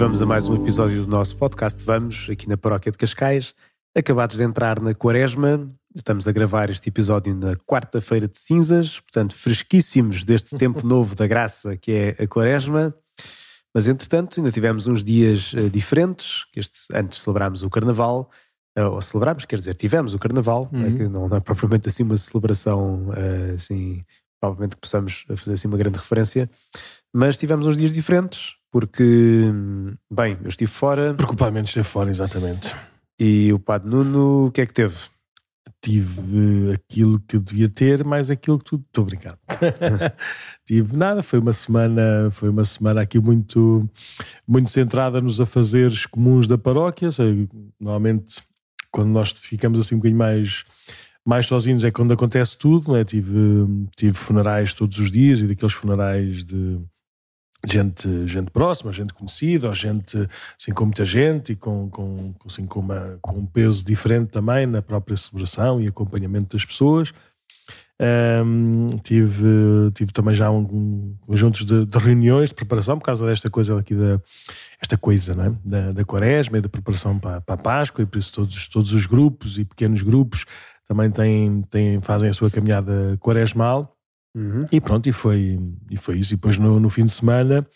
Vamos a mais um episódio do nosso podcast Vamos, aqui na Paróquia de Cascais. Acabados de entrar na Quaresma, estamos a gravar este episódio na quarta-feira de cinzas, portanto, fresquíssimos deste tempo novo da graça que é a Quaresma. Mas, entretanto, ainda tivemos uns dias uh, diferentes. Este, antes celebrámos o Carnaval, uh, ou celebramos, quer dizer, tivemos o Carnaval, uhum. é que não, não, é propriamente assim uma celebração, uh, assim, provavelmente que possamos fazer assim uma grande referência, mas tivemos uns dias diferentes porque, bem, eu estive fora. Preocupadamente esteve fora, exatamente. E o Padre Nuno, o que é que teve? Tive aquilo que eu devia ter, mais aquilo que tu. Estou a brincar. Tive nada, foi uma semana, foi uma semana aqui muito, muito centrada nos afazeres comuns da paróquia. Normalmente, quando nós ficamos assim um bocadinho mais mais sozinhos é quando acontece tudo, é? tive, tive funerais todos os dias e daqueles funerais de gente, gente próxima, gente conhecida, ou gente assim, com muita gente e com, com, assim, com, uma, com um peso diferente também na própria celebração e acompanhamento das pessoas. Um, tive, tive também já um, um de, de, reuniões de preparação por causa desta coisa aqui da esta coisa né? da, da quaresma e da preparação para, para a Páscoa e por isso todos, todos os grupos e pequenos grupos também têm, têm, fazem a sua caminhada quaresmal Uhum. E pronto, e foi, e foi isso. E depois no, no fim de semana,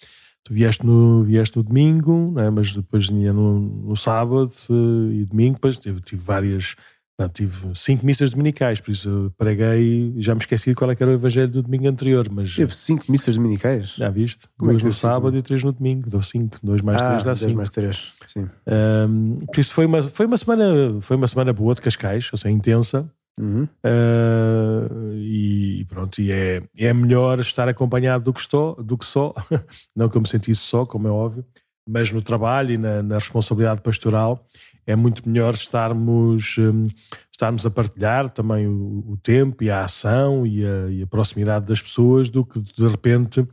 tu vieste no, vieste no domingo, né? mas depois vinha no, no sábado uh, e domingo, depois tive, tive várias. Não, tive cinco missas dominicais, por isso preguei já me esqueci de qual é era o evangelho do domingo anterior. Mas, Teve cinco missas dominicais? Já viste? Como é duas é no sábado cinco? e três no domingo. Deu cinco, dois mais ah, três dá cinco. mais três, sim. Um, por isso foi uma, foi, uma semana, foi uma semana boa de Cascais, ou seja, intensa. Uhum. Uh, e pronto, e é, é melhor estar acompanhado do que, estou, do que só, não que eu me sentisse só, como é óbvio, mas no trabalho e na, na responsabilidade pastoral é muito melhor estarmos, um, estarmos a partilhar também o, o, tempo e a ação e a, e a, proximidade das pessoas do que de repente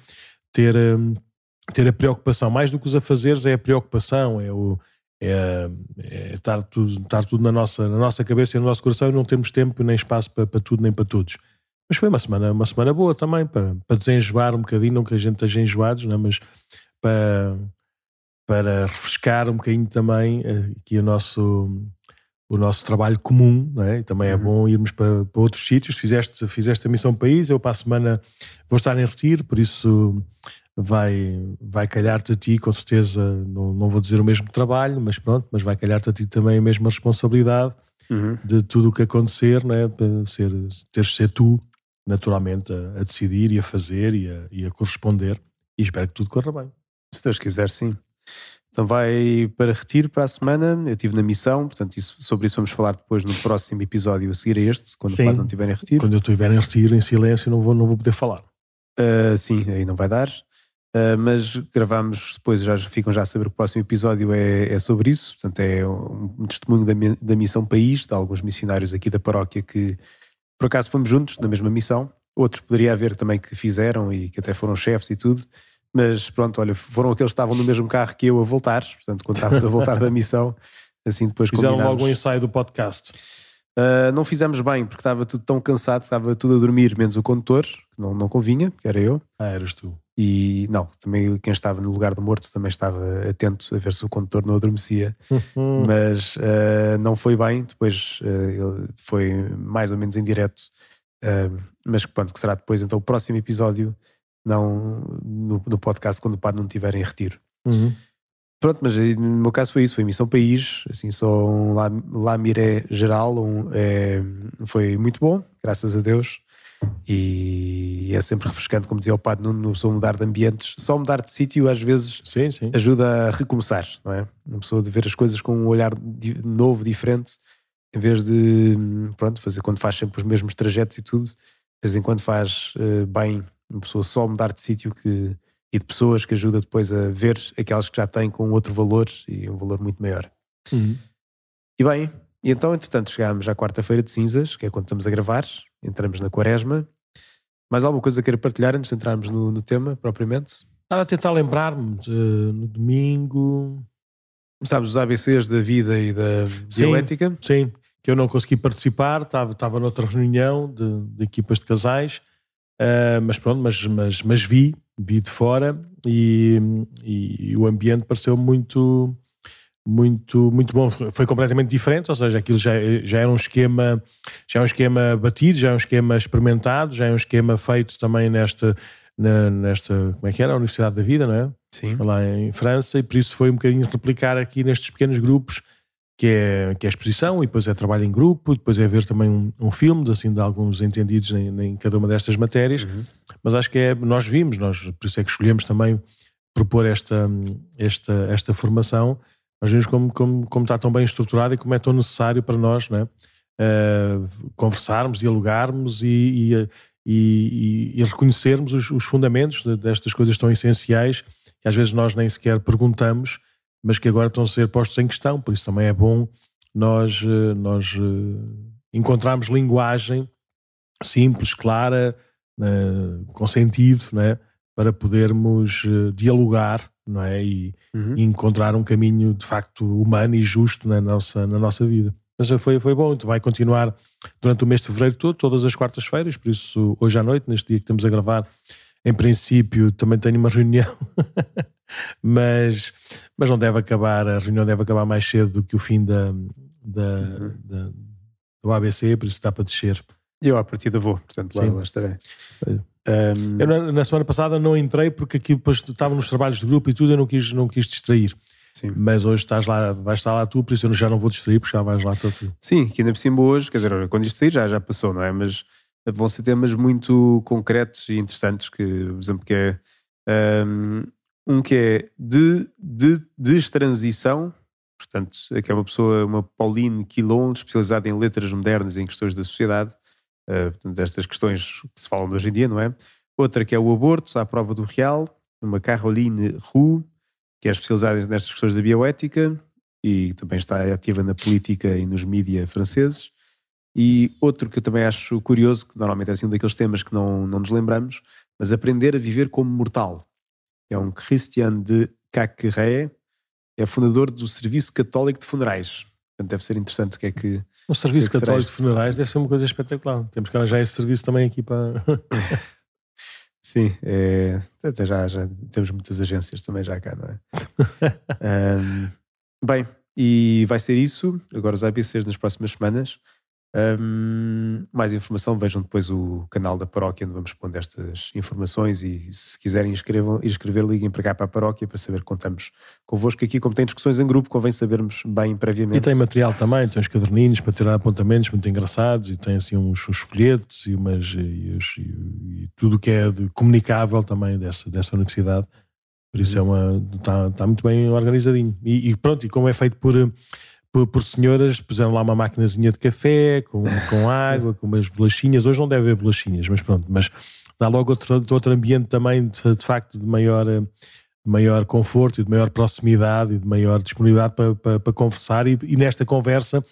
ter, um, ter a preocupação. Mais do que os afazeres é a preocupação, é o, é, é estar, tudo, estar tudo na nossa, na nossa cabeça e no nosso coração e não temos tempo nem espaço para, para tudo nem para todos. Mas foi uma semana, uma semana boa também para, para desenjoar um bocadinho, não que a gente esteja enjoados, não é? mas para, para refrescar um bocadinho também eh, aqui o nosso, o nosso trabalho comum, é? E também é uhum. bom irmos para, para outros sítios. Fizeste, fizeste a missão país, eu para a semana vou estar em retiro, por isso vai, vai calhar-te a ti, com certeza, não, não vou dizer o mesmo trabalho, mas pronto, mas vai calhar-te a ti também a mesma responsabilidade uhum. de tudo o que acontecer, né? Para ser, teres de ser tu, naturalmente, a, a, decidir e a fazer e a, e a corresponder. E espero que tudo corra bem. Se Deus quiser, sim. Então vai para retiro para a semana. Eu estive na missão, portanto, isso, sobre isso vamos falar depois no próximo episódio a seguir a este, quando sim, o não estiver em retiro. Quando eu estiver em retiro, em silêncio, não vou, não vou poder falar. Uh, sim, aí não vai dar. Uh, mas gravamos depois, já ficam já a saber que o próximo episódio é, é sobre isso. Portanto, é um, testemunho da, da, Missão País, de alguns missionários aqui da paróquia que por acaso fomos juntos na mesma missão. Outros poderia haver também que fizeram e que até foram chefes e tudo. Mas pronto, olha, foram aqueles que estavam no mesmo carro que eu a voltar. Portanto, quando estávamos a voltar da missão, assim depois Fizeram logo um ensaio do podcast. Uh, não fizemos bem porque estava tudo tão cansado, estava tudo a dormir, menos o condutor, que não, não convinha, que era eu. Ah, eras tu. E não, também quem estava no lugar do morto também estava atento a ver se o condutor não adormecia, uhum. mas uh, não foi bem. Depois uh, foi mais ou menos em direto, mas pronto, que será depois então o próximo episódio, não no, no podcast, quando o padre não estiver em retiro. Uhum. Pronto, mas no meu caso foi isso, foi Missão País, assim, só um lá, miré geral, um, é, foi muito bom, graças a Deus, e é sempre refrescante, como dizia o padre Nuno, pessoa mudar de ambientes, só mudar de sítio às vezes sim, sim. ajuda a recomeçar, não é? Uma pessoa de ver as coisas com um olhar novo, diferente, em vez de, pronto, fazer quando faz sempre os mesmos trajetos e tudo, de vez em quando faz uh, bem uma pessoa só mudar de sítio que e de pessoas que ajuda depois a ver aquelas que já têm com outro valor e um valor muito maior. Uhum. E bem, e então, entretanto, chegámos à quarta-feira de cinzas, que é quando estamos a gravar, entramos na quaresma. Mais alguma coisa queira partilhar antes de entrarmos no, no tema, propriamente? Estava a tentar lembrar-me no domingo. Começámos os ABCs da vida e da dialética. Sim, que eu não consegui participar, estava, estava noutra reunião de, de equipas de casais, uh, mas pronto, mas, mas, mas vi vi de fora e, e, o ambiente pareceu muito muito muito bom. Foi completamente diferente ou seja aquilo já, já era um esquema já é um esquema batido já é um esquema experimentado já é um esquema feito também nesta na, nesta como é que era? A Universidade da Vida não é? Sim. Lá em França e por isso foi um bocadinho replicar aqui nestes pequenos grupos que é, que é exposição e depois é trabalho em grupo, depois é ver também um, um filme de, assim, de alguns entendidos em, em cada uma destas matérias, uhum. mas acho que é, nós vimos, nós, por isso é que escolhemos também propor esta, esta, esta formação, nós vimos como, como, como está tão bem estruturado e como é tão necessário para nós não é? Uh, conversarmos, dialogarmos e, e, e, e reconhecermos os, os fundamentos destas coisas tão essenciais que às vezes nós nem sequer perguntamos mas que agora estão a ser postos em questão, por isso também é bom nós, eh, nós eh, encontrarmos linguagem simples, clara, eh, com sentido, não é? para podermos dialogar não é? e, uhum. e, encontrar um caminho de facto humano e justo na nossa, na nossa vida. Mas foi, foi bom, vai continuar durante o mês de fevereiro todo, todas as quartas-feiras, por isso hoje à noite, neste dia que estamos a gravar, em princípio também tenho uma reunião mas, mas não deve acabar, a reunião deve acabar mais cedo do que o fim da, da, uhum. da do ABC, por isso está para descer. Eu à partida vou, portanto lá, lá estarei. Um... Eu na, na, semana passada não entrei porque aqui depois estava nos trabalhos de grupo e tudo, eu não quis, não quis distrair. Sim. Mas hoje estás lá, vais estar lá tu, por isso eu já não vou distrair, porque já vais lá tu. Sim, que ainda por cima hoje, quer dizer, quando isto sair já, já passou, não é? Mas vão ser temas muito concretos e interessantes, que, por exemplo, que é um, um que é de, de destransição, portanto, que é uma pessoa, uma Pauline Quilon, especializada em letras modernas e em questões da sociedade, uh, portanto, destas questões que se falam hoje em dia, não é? Outra que é o aborto, à prova do real, uma Caroline Roux, que é especializada nestas questões da bioética e também está ativa na política e nos mídias franceses. E outro que eu também acho curioso, que normalmente é assim um daqueles temas que não, não nos lembramos, mas aprender a viver como mortal é um Christian de Cacqueré, é fundador do Serviço Católico de Funerais. Portanto, deve ser interessante o que é que. O Serviço que é que Católico de Funerais deve ser uma coisa espetacular. Temos que arranjar esse serviço também aqui para. Sim, é, até já, já temos muitas agências também já cá, não é? um, bem, e vai ser isso. Agora os ABCs nas próximas semanas. Um, mais informação, vejam depois o canal da paróquia onde vamos pondo estas informações e se quiserem escrevam, escrever, liguem para cá para a paróquia para saber que contamos convosco aqui. Como tem discussões em grupo, convém sabermos bem previamente. E tem material também, tem uns caderninhos para tirar apontamentos muito engraçados e tem assim uns, uns folhetos e, umas, e, e, e tudo o que é comunicável também dessa, dessa universidade. Por isso é uma. Está, está muito bem organizadinho. E, e pronto, e como é feito por por, por, senhoras, puseram lá uma maquinazinha de café, com, com água, com umas bolachinhas. Hoje não deve haver bolachinhas, mas pronto, mas dá logo outro, outro ambiente também, de, de facto, de maior, de maior conforto e de maior proximidade e de maior disponibilidade para, para, para conversar e, e, nesta conversa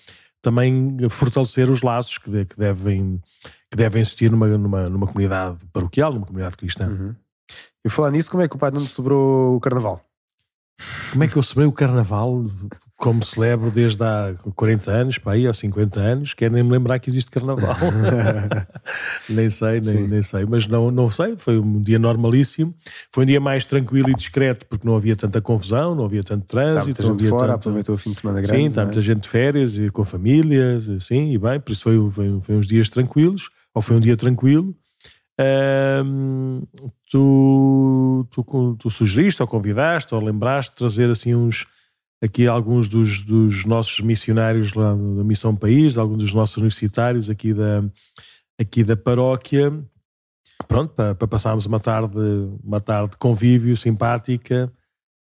também fortalecer os laços que, de, que, devem, que devem existir numa, numa, numa comunidade paroquial, numa comunidade cristã. Uhum. E falar nisso, como é que o pai não sobrou o carnaval? Como é que eu celebrei o carnaval? Como celebro desde há 40 anos, para aí, ou 50 anos, quero nem me lembrar que existe carnaval. nem sei, nem, nem, sei. Mas não, não sei, foi um dia normalíssimo. Foi um dia mais tranquilo e discreto, porque não havia tanta confusão, não havia tanto trânsito. Está muita gente fora, tanto... aproveitou o fim de semana grande. Sim, está é? muita gente de férias e com família, sim, e bem, por isso foi, foi, foi uns dias tranquilos, ou foi um dia tranquilo. Tu, tu, tu sugeriste ou convidaste ou lembraste de trazer assim uns aqui alguns dos, dos nossos missionários lá da Missão País, alguns dos nossos universitários aqui da, aqui da paróquia, pronto, para, para passarmos uma tarde, uma tarde de convívio simpática.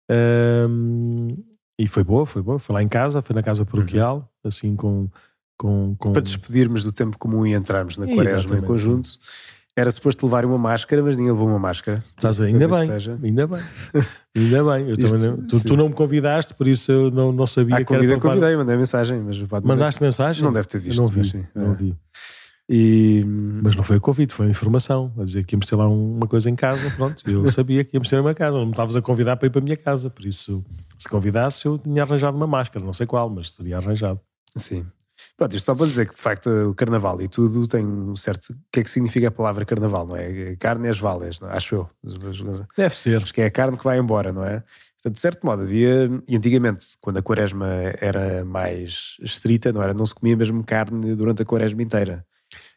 Um, e foi boa, foi boa. Foi lá em casa, foi na casa paroquial, uhum. assim com, com, com, Para despedirmos do tempo comum e entrarmos na quaresma em conjunto. Era suposto levar uma máscara, mas ninguém levou uma máscara. Estás ainda bem, ainda bem. Ainda bem. Eu Isto, não, tu, tu, não me convidaste, por isso eu não, não sabia ah, que era. Convidei, mandei mensagem. Mas Mandaste mensagem? Não deve ter visto. não vi. Mas, não é. vi. E... Mas não foi o convite, foi a informação. A dizer que íamos ter lá uma coisa em casa. Pronto, eu sabia que íamos ter uma casa. Não me estavas a convidar para ir para a minha casa. Por isso, se convidasse, eu tinha arranjado uma máscara. Não sei qual, mas teria arranjado. Sim. Pronto, isto só para dizer que de facto o carnaval e tudo tem um certo. O que é que significa a palavra carnaval, não é? Carne é as valas, não é? acho eu. Deve ser. Acho que é a carne que vai embora, não é? Portanto, de certo modo, havia. E antigamente, quando a quaresma era mais estrita, não era? Não se comia mesmo carne durante a quaresma inteira.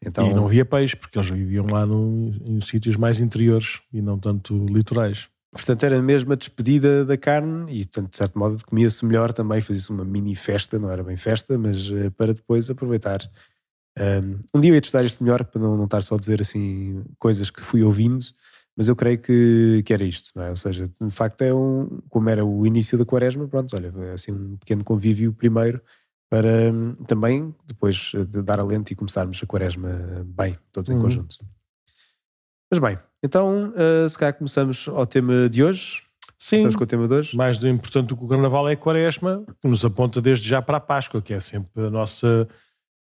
Então, e não havia peixe, porque eles viviam lá no, em sítios mais interiores e não tanto litorais. Portanto, era mesmo a despedida da carne e, portanto, de certo modo, comia-se melhor também. Fazia-se uma mini festa, não era bem festa, mas uh, para depois aproveitar. Um, um dia eu ia testar isto melhor para não, não estar só a dizer assim coisas que fui ouvindo, mas eu creio que, que era isto, é? Ou seja, de facto é um, como era o início da quaresma, pronto, olha, assim um pequeno convívio primeiro para um, também depois de dar alento e começarmos a quaresma bem, todos em uhum. conjunto. Mas bem, então uh, se calhar começamos ao tema de hoje. Sim, começamos com o tema de hoje. mais do importante do que o Carnaval é a Quaresma, que nos aponta desde já para a Páscoa, que é sempre a nossa,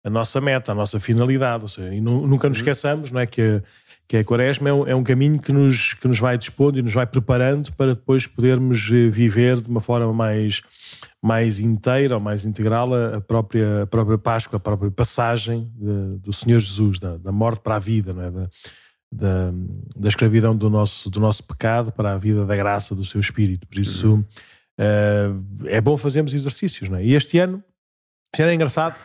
a nossa meta, a nossa finalidade. Ou seja, e nunca nos uhum. esqueçamos não é, que, a, que a Quaresma é um, é um caminho que nos, que nos vai dispondo e nos vai preparando para depois podermos eh, viver de uma forma mais, mais inteira ou mais integral a própria, a própria Páscoa, a própria passagem de, do Senhor Jesus, da, da morte para a vida, não é? Da, da, da escravidão do nosso, do nosso pecado para a vida da graça do seu Espírito. Por isso uh, é bom fazermos exercícios. Não é? E este ano já era engraçado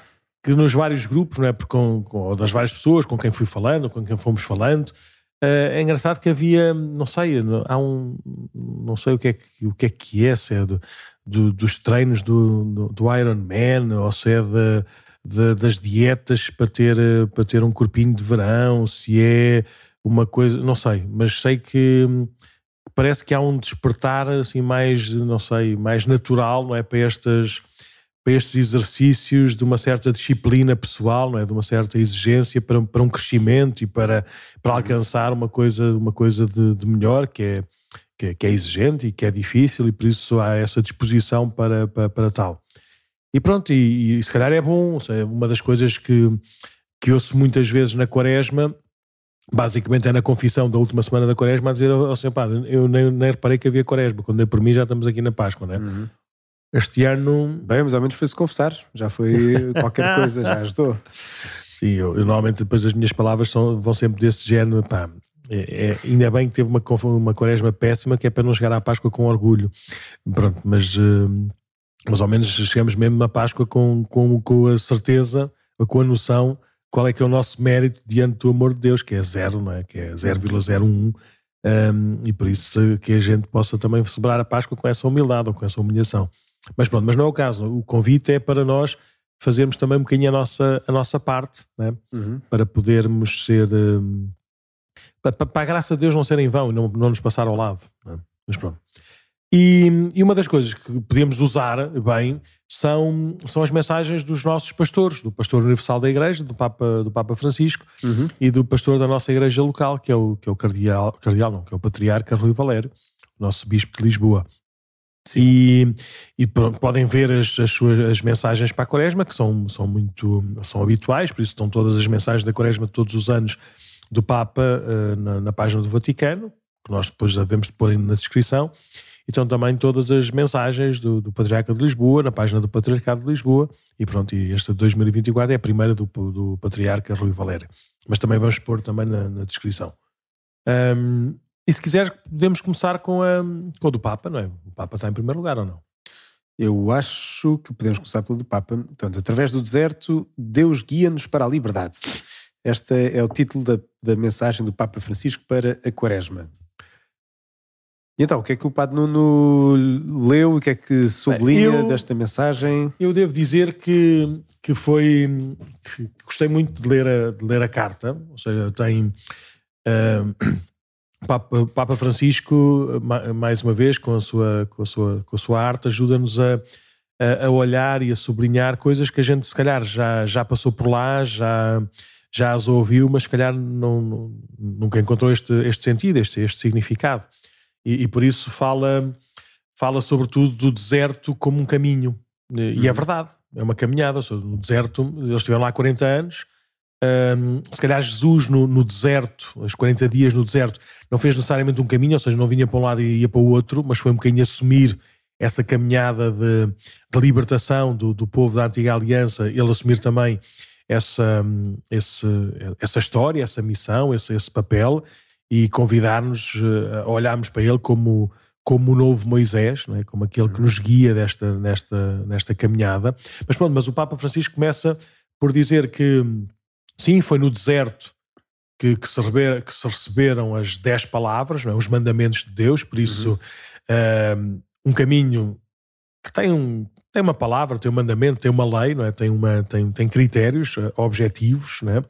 que nos vários grupos, não é? Porque com, com, das várias pessoas com quem fui falando, com quem fomos falando, uh, é engraçado que havia, não sei, há um, não sei o que é que, o que, é, que é, se é do, do, dos treinos do, do, do Iron Man ou se é de, de, das dietas para ter, para ter um corpinho de verão, se é uma coisa, não sei, mas sei que parece que há um despertar assim mais, não sei, mais natural, não é, para estas para estes exercícios de uma certa disciplina pessoal, não é, de uma certa exigência para, para um crescimento e para, para alcançar uma coisa, uma coisa de, de melhor que é, que é, que é exigente e que é difícil e por isso há essa disposição para, para, para tal. E pronto, e, e se calhar é bom, uma das coisas que, que ouço muitas vezes na quaresma basicamente é na confissão da última semana da Quaresma a dizer ao Senhor Padre, eu nem, nem reparei que havia Quaresma, quando é por mim já estamos aqui na Páscoa, não é? Uhum. Este ano. Bem, mas ao menos foi-se confessar, já foi qualquer coisa, já ajudou. Sim, eu, eu, normalmente depois as minhas palavras são, vão sempre desse género, pá. É, é, ainda bem que teve uma, uma quaresma péssima que é para não chegar à Páscoa com orgulho. Pronto, mas, uh, mas ao menos chegamos mesmo na Páscoa com, com, com a certeza, com a noção qual é que é o nosso mérito diante do amor de Deus, que é zero, não é? Que é 0,01. Um, e por isso que a gente possa também celebrar a Páscoa com essa humildade ou com essa humilhação. Mas pronto, mas não é o caso. O convite é para nós fazermos também um bocadinho a nossa, a nossa parte, né? Uhum. para podermos ser. Um, para, para, a graça de Deus não ser em vão e não, não nos passar ao lado. Né? Mas pronto. E, e uma das coisas que podemos usar bem são, são as mensagens dos nossos pastores, do pastor universal da igreja, do Papa, do Papa Francisco uhum. e do pastor da nossa igreja local, que é o, que é o cardeal, cardeal não, que é o patriarca Rui Valério, nosso bispo de Lisboa. Sim. E, e pronto, podem ver as, as, suas as mensagens para a Quaresma, que são, são muito são habituais, por isso estão todas as mensagens da Quaresma todos os anos do Papa uh, na, na página do Vaticano, que nós depois devemos pôr na descrição estão também todas as mensagens do, do Patriarca de Lisboa, na página do Patriarcado de Lisboa, e pronto, e esta de 2024 é a primeira do, do Patriarca Rui Valério. Mas também vamos pôr também na, na descrição. Um, e se quiseres, podemos começar com a, com a do Papa, não é? O Papa está em primeiro lugar ou não? Eu acho que podemos começar pelo do Papa. Portanto, através do deserto, Deus guia-nos para a liberdade. Este é o título da, da mensagem do Papa Francisco para a Quaresma. E então, o que é que o Padre Nuno leu e o que é que sublinha eu, desta mensagem? Eu devo dizer que, que foi. Que gostei muito de ler, a, de ler a carta, ou seja, tem. Uh, Papa, Papa, Francisco, mais uma vez, com a sua, com a sua, com a sua arte, ajuda-nos a, a, olhar e a sublinhar coisas que a gente, se calhar, já, já passou por lá, já, já as ouviu, mas se calhar não nunca encontrou este, este sentido, este, este significado e, e, por isso fala, fala sobretudo do deserto como um caminho. E é uhum. verdade, é uma caminhada. No deserto, eles estiveram lá 40 anos. Um, se calhar Jesus no, no, deserto, os 40 dias no deserto, não fez necessariamente um caminho, ou seja, não vinha para um lado e ia para o outro, mas foi um bocadinho assumir essa caminhada de, de libertação do, do, povo da antiga aliança, ele assumir também essa, esse, essa história, essa missão, esse, esse papel e convidar-nos eh, a olharmos para ele como, como o novo Moisés, não é? como aquele que nos guia desta, nesta, nesta caminhada. Mas pronto, mas o Papa Francisco começa por dizer que sim, foi no deserto que, que, se, que se, receberam as dez palavras, é? os mandamentos de Deus, por isso uhum. um, um caminho que tem, um, tem uma palavra, tem um mandamento, tem uma lei, não é? tem, uma, tem, tem critérios uh, objetivos, não é?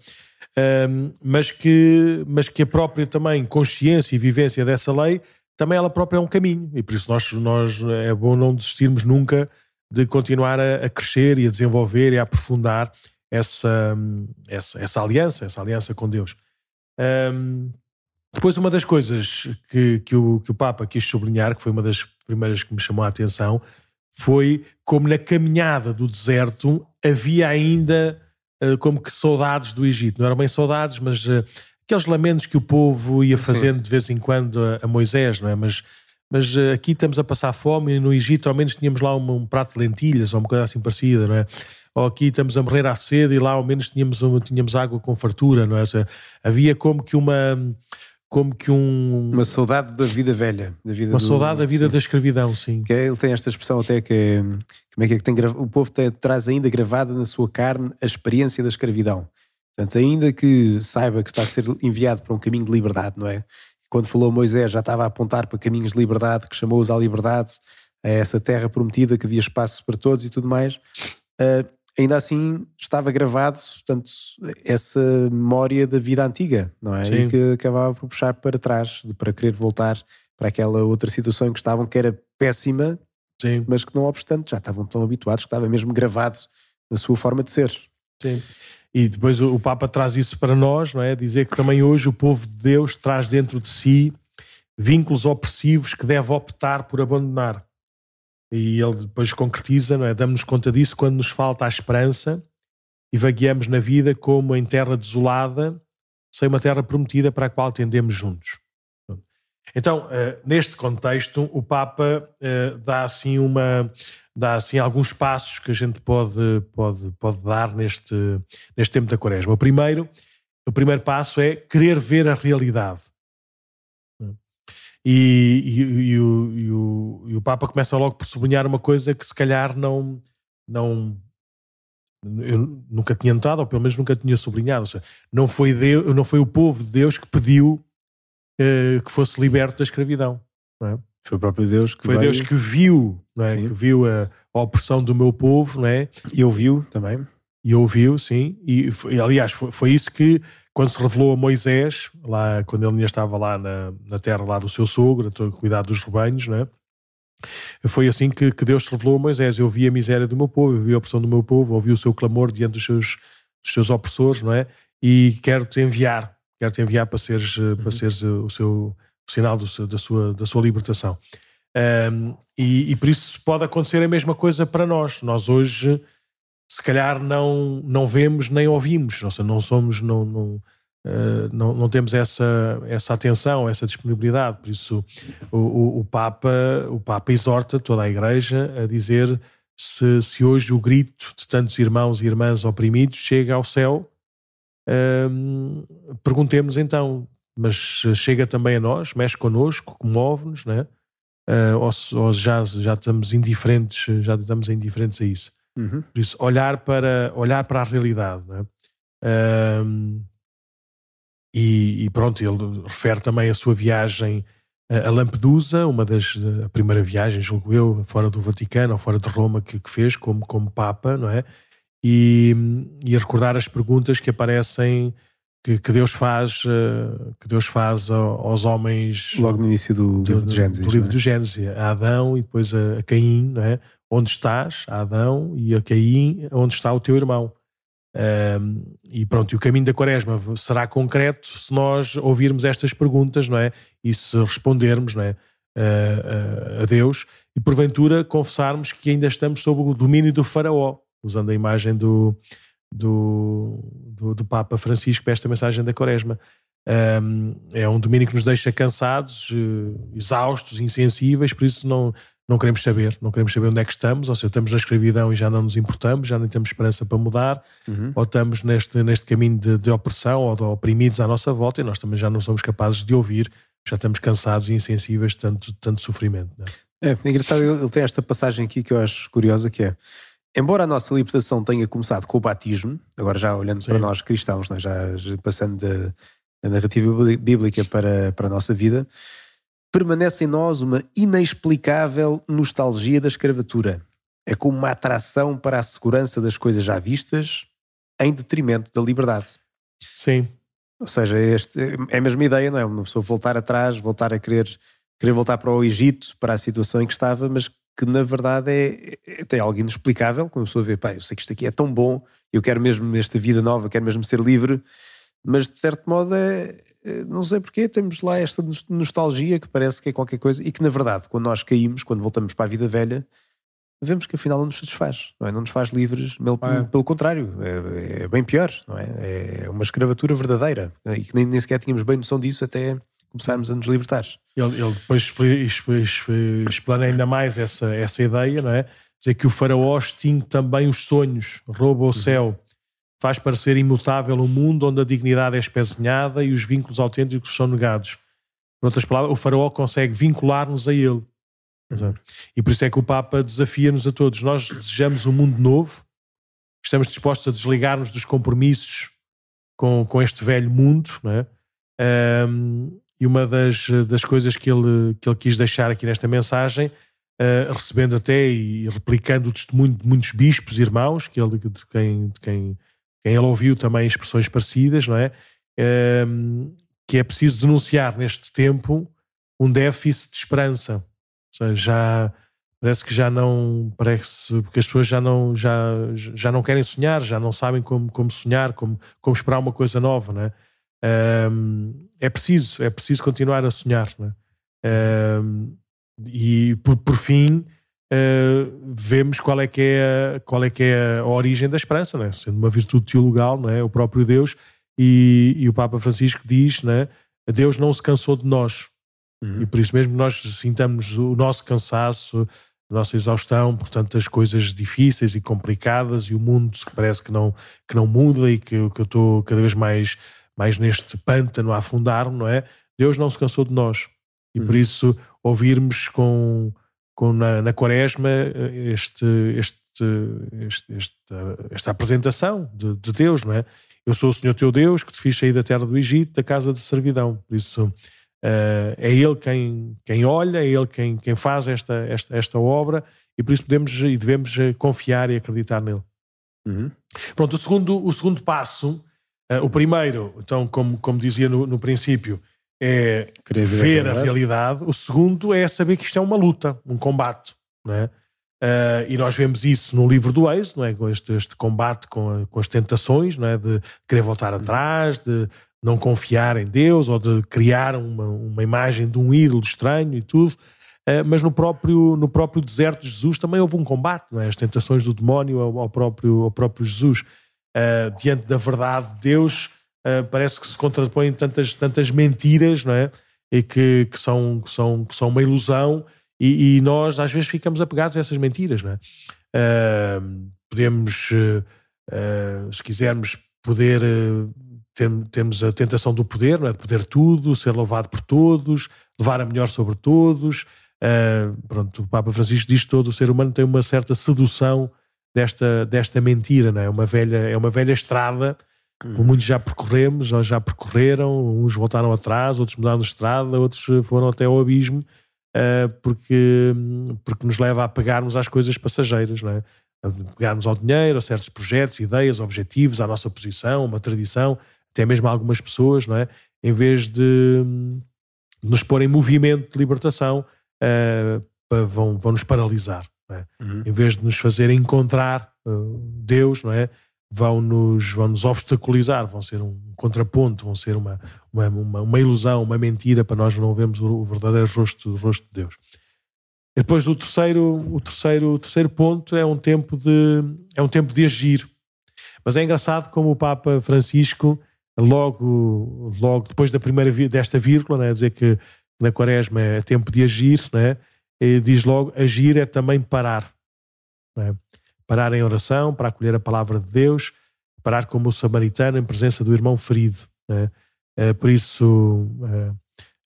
Um, mas, que, mas que a própria também consciência e vivência dessa lei também ela própria é um caminho e por isso nós, nós é bom não desistirmos nunca de continuar a, a crescer e a desenvolver e a aprofundar essa, essa, essa aliança, essa aliança com Deus. Um, depois, uma das coisas que, que, o, que o Papa quis sublinhar, que foi uma das primeiras que me chamou a atenção, foi como na caminhada do deserto havia ainda como que saudades do Egito. Não eram bem saudades, mas uh, aqueles lamentos que o povo ia fazendo Sim. de vez em quando a, a, Moisés, não é? Mas, mas uh, aqui estamos a passar fome e no Egito ao menos tínhamos lá um, um prato de lentilhas ou uma coisa assim parecida, não é? ou aqui estamos a morrer à sede e lá ao menos tínhamos, tínhamos água com fartura, não é? Seja, havia como que uma como que um uma saudade da vida velha, da vida uma do, saudade da vida sim. da escravidão, sim. Que é, ele tem esta expressão até que é, como é que é que tem o povo tem, traz ainda gravada na sua carne a experiência da escravidão. Portanto, ainda que saiba que está a ser enviado para um caminho de liberdade, não é? Quando falou Moisés já estava a apontar para caminhos de liberdade, que chamou-os à liberdade, a essa terra prometida que havia espaço para todos e tudo mais. Uh, ainda assim estava gravado, portanto, essa memória da vida antiga, não é? Sim. E que acabava por puxar para trás, para querer voltar para aquela outra situação em que estavam, que era péssima, Sim. mas que não obstante já estavam tão habituados que estava mesmo gravado na sua forma de ser. Sim. E depois o Papa traz isso para nós, não é? Dizer que também hoje o povo de Deus traz dentro de si vínculos opressivos que deve optar por abandonar. E ele depois concretiza, não é? Damos-nos conta disso quando nos falta a esperança e vagueamos na vida como em terra desolada, sem uma terra prometida para a qual tendemos juntos. Então, uh, neste contexto, o Papa uh, dá assim uma dá assim alguns passos que a gente pode pode pode dar neste neste tempo da Quaresma. O primeiro, o primeiro passo é querer ver a realidade. E, e, e, o, e, o, e o Papa começa logo por sublinhar uma coisa que se calhar não, não eu nunca tinha notado, ou pelo menos nunca tinha sublinhado. Seja, não, foi Deus, não foi o povo de Deus que pediu uh, que fosse liberto da escravidão. É? Foi o próprio Deus que Foi veio... Deus que viu, é? que viu a, a, opressão do meu povo, não é? E ouviu também. E ouviu, sim. E, e aliás, foi, foi isso que quando se revelou a Moisés, lá, quando ele ainda estava lá na, na terra lá do seu sogro, a cuidar dos rebanhos, não é? Foi assim que, que, Deus se revelou a Moisés. Eu vi a miséria do meu povo, eu vi a opressão do meu povo, ouvi o seu clamor diante dos seus, dos seus opressores, não é? E quero-te enviar, quero-te enviar para seres, uhum. para seres o seu o sinal do, da, sua, da sua libertação. Um, e, e por isso pode acontecer a mesma coisa para nós. Nós hoje se calhar não, não vemos nem ouvimos, ou seja, não somos, não, não, uh, não, não, temos essa, essa atenção, essa disponibilidade. Por isso o, o, o, Papa, o Papa exorta toda a Igreja a dizer se, se hoje o grito de tantos irmãos e irmãs oprimidos chega ao céu, uh, perguntemos então, mas chega também a nós, mexe connosco, comove-nos, né? Uh, ou, ou já, já estamos indiferentes, já estamos indiferentes a isso. Uhum. Por isso, olhar para, olhar para a realidade. É? Um, e, e, pronto, ele refere também a sua viagem a Lampedusa, uma das a primeira viagem, julgo eu, fora do Vaticano ou fora de Roma que, que fez como, como Papa, não é? E, e a recordar as perguntas que aparecem que, que, Deus faz eh, que Deus faz aos homens logo no início do, do livro do Gênesis, do livro é? do Gênesis a Adão e depois a, a Caim não é? onde estás, Adão, e a Caim, onde está o teu irmão. Um, e pronto, e o caminho da quaresma será concreto se nós ouvirmos estas perguntas, não é? E se respondermos, não é? a Deus e porventura confessarmos que ainda estamos sob o domínio do faraó, usando a imagem do, do, do, do Papa Francisco para esta mensagem da quaresma. Um, é um domínio que nos deixa cansados, eh, exaustos, insensíveis, por isso não, não queremos saber, não queremos saber onde é que estamos, ou seja, estamos na escravidão e já não nos importamos, já nem temos esperança para mudar, uhum. ou estamos neste, neste caminho de, de, opressão ou de oprimidos à nossa volta e nós também já não somos capazes de ouvir, já estamos cansados e insensíveis de tanto, tanto sofrimento. É? é, é engraçado, ele tem esta passagem aqui que eu acho curiosa, que é Embora a nossa libertação tenha começado com o batismo, agora já olhando Sim. para nós cristãos, né, já passando da narrativa bíblica para, para a nossa vida, permanece em nós uma inexplicável nostalgia da escravatura. É como uma atração para a segurança das coisas já vistas em detrimento da liberdade. Sim. Ou seja, este, é a mesma ideia, não é? Uma pessoa voltar atrás, voltar a querer, querer voltar para o Egito, para a situação em que estava, mas que na verdade é, é, é algo inexplicável. Quando a pessoa vê, pá, eu sei que isto aqui é tão bom, eu quero mesmo esta vida nova, quero mesmo ser livre, mas de certo modo é, eh, não sei porquê, temos lá esta nostalgia que parece que é qualquer coisa e que, na verdade, quando nós caímos, quando voltamos para a vida velha, vemos que afinal não nos satisfaz, não, é? não nos faz livres, pelo, é. pelo contrário, é, é, bem pior, não é? É uma escravatura verdadeira e que nem, nem sequer tínhamos bem noção disso até começarmos a nos libertar. Ele, ele depois explana ainda mais essa, essa ideia, não é? Dizer que o faraó extingue também os sonhos, rouba o uhum. céu faz parecer imutável um mundo onde a dignidade é espezinhada e os vínculos autênticos são negados. Por outras palavras, o faraó consegue vincular-nos a ele. E por isso é que o Papa desafia-nos a todos. Nós desejamos um mundo novo, estamos dispostos a desligar-nos dos compromissos com, com este velho mundo, não é? Um, e uma das, das coisas que ele, que ele quis deixar aqui nesta mensagem, uh, recebendo até e replicando o testemunho de muitos bispos irmãos, que ele, de quem, de quem quem ele ouviu também expressões parecidas, não é? Um, que é preciso denunciar neste tempo um déficit de esperança. Ou seja, já parece que já não parece porque as pessoas já não já, já não querem sonhar, já não sabem como, como sonhar, como, como esperar uma coisa nova, não é? Um, é preciso, é preciso continuar a sonhar, não é? Um, e por, por fim uh, vemos qual é que é, a, qual é, que é a origem da esperança, né? sendo uma virtude teologal, não é? o próprio Deus, e, e o Papa Francisco diz, né? Deus não se cansou de nós, uhum. e por isso mesmo nós sintamos o nosso cansaço, a nossa exaustão por tantas coisas difíceis e complicadas e o mundo que parece que não, que não muda e que, que eu estou cada vez mais, mais neste pântano a afundar, não é? Deus não se cansou de nós. E uhum. por isso ouvirmos com, com na, na Quaresma este, este, este, esta, esta apresentação de, de, Deus, não é? Eu sou o Senhor teu Deus que te fiz sair da terra do Egito, da casa de servidão. Por isso uh, é Ele quem, quem olha, é Ele quem, quem faz esta, esta, esta obra e por isso podemos e devemos confiar e acreditar nele. Uhum. Pronto, o segundo, o segundo passo, uh, o primeiro, então, como, como dizia no, no princípio, é ver, ver a, realidade. O segundo é saber que isto é uma luta, um combate, não é? Uh, e nós vemos isso no livro do Ex, não é? Com este, este combate com, a, com, as tentações, não é? De querer voltar atrás, de não confiar em Deus ou de criar uma, uma imagem de um ídolo estranho e tudo. Uh, mas no próprio, no próprio deserto de Jesus também houve um combate, não é? As tentações do demónio ao, ao próprio, ao próprio Jesus. Uh, diante da verdade de Deus, uh, parece que se contrapõem tantas, tantas mentiras, não é? E que, que, são, que, são, que são uma ilusão e, e nós às vezes ficamos apegados a essas mentiras, não é? Uh, podemos, se quisermos, poder ter, temos a tentação do poder, não é? de poder tudo, ser louvado por todos, levar a melhor sobre todos. Uh, pronto, o Papa Francisco diz que todo o ser humano tem uma certa sedução desta, desta mentira, não é? Uma velha, é uma velha estrada como muitos já percorremos, ou já percorreram, uns voltaram atrás, outros mudaram de estrada, outros foram até ao abismo, uh, porque, porque nos leva a pegarmos às coisas passageiras, não é? A pegarmos ao dinheiro, a certos projetos, ideias, objetivos, à nossa posição, uma tradição, até mesmo a algumas pessoas, não é? Em vez de, de nos pôr em movimento de libertação, uh, vão, vão nos paralisar, é? uhum. Em vez de nos fazer encontrar uh, Deus, não é? vão nos, vão nos obstaculizar, vão ser um contraponto, vão ser uma, uma, uma, uma ilusão, uma mentira para nós não vermos o, verdadeiro rosto, o rosto de Deus. E depois o terceiro, o terceiro, o terceiro ponto é um tempo de é um tempo de agir. Mas é engraçado como o Papa Francisco logo logo depois da primeira desta vírgula, né, dizer que na Quaresma é tempo de agir, né, diz logo: agir é também parar. É? Parar em oração, para acolher a palavra de Deus, parar como o samaritano em presença do irmão ferido. É? É, por isso,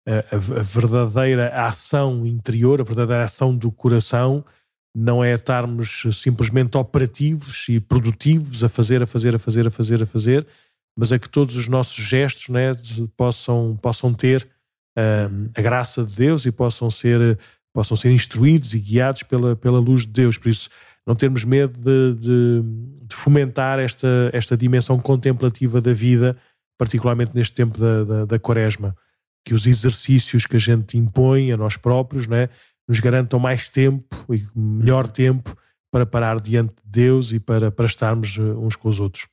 é, a, a, verdadeira ação interior, a verdadeira ação do coração, não é estarmos simplesmente operativos e produtivos a fazer, a fazer, a fazer, a fazer, a fazer, mas é que todos os nossos gestos né, possam, possam ter a graça de Deus e possam ser, possam ser instruídos e guiados pela, pela luz de Deus. Por isso, não termos medo de, de, de fomentar esta, esta dimensão contemplativa da vida, particularmente neste tempo da, da, da quaresma. Que os exercícios que a gente impõe a nós próprios, né, nos garantam mais tempo e melhor tempo para parar diante de Deus e para, para estarmos eh, uns com os outros.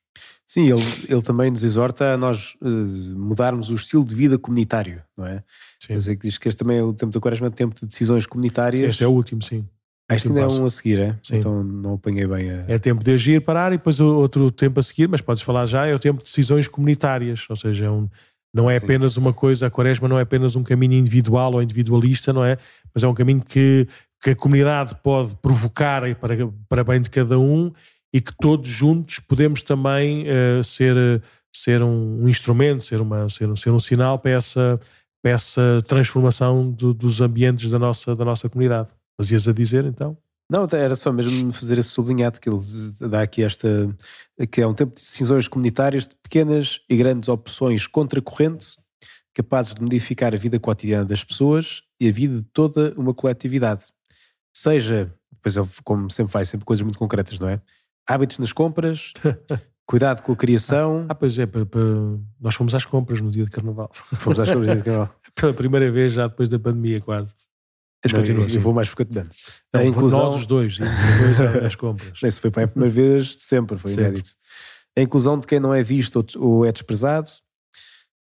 Sim, ele, ele também nos exorta a nós uh, mudarmos o estilo de vida comunitário, não é? Sim. Quer dizer, que diz que este também é o tempo da quaresma, o tempo de decisões comunitárias. Sim, este é o último, sim. Ah, este ainda é um a seguir, é? Sim. Então não apanhei bem a... É tempo de agir, parar e depois outro tempo a seguir, mas podes falar já, é o tempo de decisões comunitárias, ou seja, é um, não é apenas uma coisa, a quaresma não é apenas um caminho individual ou individualista, não é? Mas é um caminho que, que a comunidade pode provocar para, para bem de cada um e que todos juntos podemos também uh, ser, ser um, um, instrumento, ser, uma, ser, ser um sinal para essa, para essa transformação do, dos ambientes da nossa, da nossa comunidade. Mas ias a dizer então? Não, era só mesmo fazer esse sublinhado que ele dá aqui esta que é um tempo de decisões comunitárias de pequenas e grandes opções contracorrentes capazes de modificar a vida cotidiana das pessoas e a vida de toda uma coletividade. Seja, depois ele, como sempre faz, sempre coisas muito concretas, não é? Hábitos nas compras, cuidado com a criação. Ah, pois é, nós fomos às compras no dia de carnaval. Fomos às compras no dia de carnaval. Pela primeira vez já depois da pandemia, quase. Não, eu, eu vou mais frequentemente. A inclusão... Nós os dois, depois as compras. Isso foi para a primeira vez de sempre, foi sempre. inédito. A inclusão de quem não é visto ou é desprezado.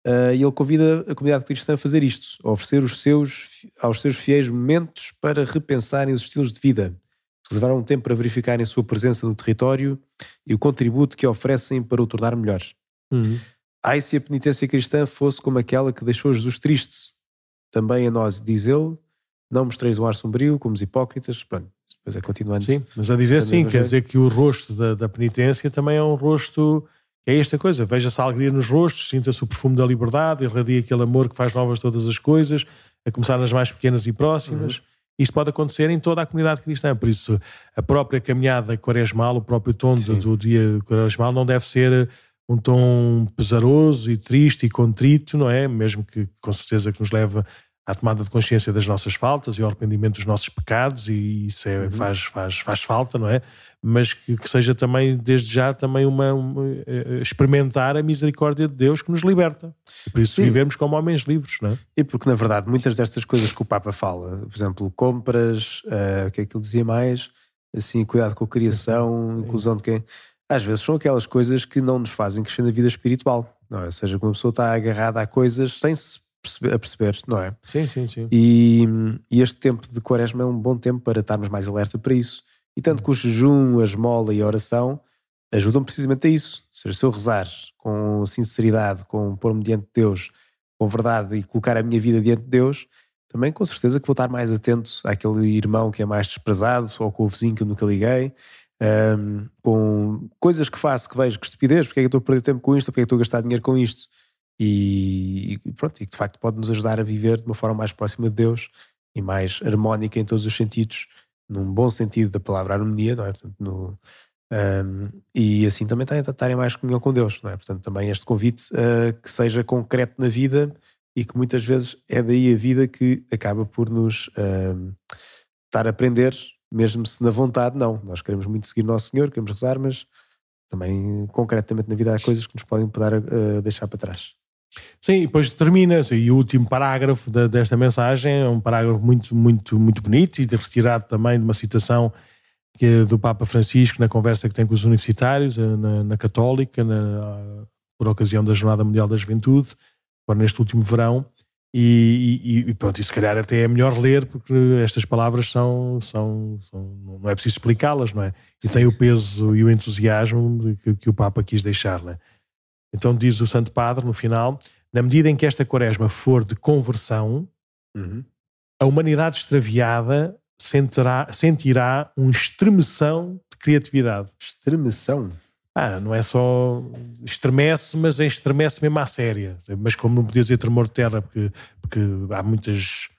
Uh, e ele convida a comunidade cristã a fazer isto, a oferecer os seus, aos seus fiéis momentos para repensarem os estilos de vida, reservar um tempo para verificarem a sua presença no território e o contributo que oferecem para o tornar melhor. Uhum. Ai, se a penitência cristã fosse como aquela que deixou Jesus triste, também a nós, diz ele, não mostreis um ar sombrio como os hipócritas. Pronto, depois é continuando. Sim, mas a dizer sim, quer dizer que o rosto da, da penitência também é um rosto. É esta coisa, veja-se a alegria nos rostos, sinta-se o perfume da liberdade, irradia aquele amor que faz novas todas as coisas, a começar nas mais pequenas e próximas. Uhum. Isto pode acontecer em toda a comunidade cristã, por isso a própria caminhada quaresmal, o próprio tom do, do dia quaresmal não deve ser um tom pesaroso e triste e contrito, não é? Mesmo que com certeza que nos leva à tomada de consciência das nossas faltas e ao arrependimento dos nossos pecados e isso é, uhum. faz, faz, faz falta, não é? Mas que, que seja também, desde já, também uma, uma, eh, experimentar a misericórdia de Deus que nos liberta. E por isso Sim. vivemos como homens livres, não é? E porque, na verdade, muitas destas coisas que o Papa fala, por exemplo, compras, uh, o que é que ele dizia mais? Assim, cuidado com a criação, inclusão de quem... Às vezes são aquelas coisas que não nos fazem crescer na vida espiritual, não é? Ou seja, quando a pessoa está agarrada a coisas sem se a perceber, não é? Sim, sim, sim. E, e, este tempo de quaresma é um bom tempo para estarmos mais alerta para isso. E tanto que o jejum, a esmola e a oração ajudam precisamente a isso. Ou seja, se eu rezar com sinceridade, com pôr-me diante de Deus, com verdade e colocar a minha vida diante de Deus, também com certeza que vou estar mais atento àquele irmão que é mais desprezado ou com o vizinho que eu nunca liguei. Um, com coisas que faço que vejo que estupidez, porque é que eu estou a perder tempo com isto, porque é que estou a gastar dinheiro com isto e, e pronto, e que de facto pode nos ajudar a viver de uma forma mais próxima de Deus e mais harmónica em todos os sentidos, num bom sentido da palavra harmonia, não é? Portanto, no, um, e assim também estar em mais comunhão com Deus, não é? Portanto, também este convite uh, que seja concreto na vida e que muitas vezes é daí a vida que acaba por nos uh, estar a aprender, mesmo se na vontade não. Nós queremos muito seguir Nosso Senhor, queremos rezar, mas também concretamente na vida há coisas que nos podem poder uh, deixar para trás. Sim, e depois termina, e o último parágrafo de, desta mensagem é um parágrafo muito, muito, muito bonito e retirado também de uma citação que é do Papa Francisco na conversa que tem com os universitários, eh, na, na Católica, na, por ocasião da Jornada Mundial da Juventude, agora neste último verão. E, e, e, pronto, e se calhar até é melhor ler porque estas palavras são, são, são não é preciso explicá-las, não é? E Sim. tem o peso e o entusiasmo que, que o Papa quis deixar, não é? Então diz o Santo Padre no final: na medida em que esta quaresma for de conversão, uhum. a humanidade extraviada sentirá, sentirá um estremeção de criatividade. Estremeção? Ah, não é só estremece, mas é estremece mesmo à séria. Mas como não podia dizer tremor de terra, porque, porque há muitas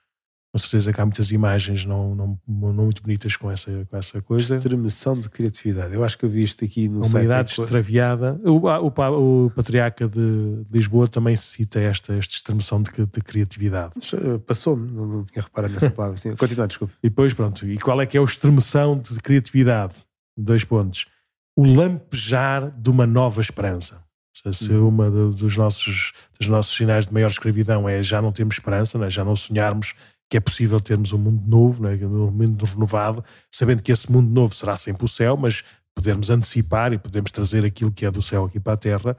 com certeza que há muitas imagens não, não, não muito bonitas com essa, com essa coisa. Extremação de criatividade. Eu acho que eu vi isto aqui no Uma humanidade extraviada. O, o, o, patriarca de Lisboa também cita esta, esta extremação de, de criatividade. Eh, passou-me, não, não, tinha reparado nessa palavra. Sim, continua, desculpe. E depois, pronto. E qual é que é a extremação de criatividade? Dois pontos. O lampejar de uma nova esperança. Se uhum. uma dos nossos, dos nossos sinais de maior escravidão é já não temos esperança, né? já não sonharmos que é possível termos um mundo novo, né, um mundo renovado, sabendo que esse mundo novo será sempre o céu, mas podermos antecipar e podemos trazer aquilo que é do céu aqui para a terra.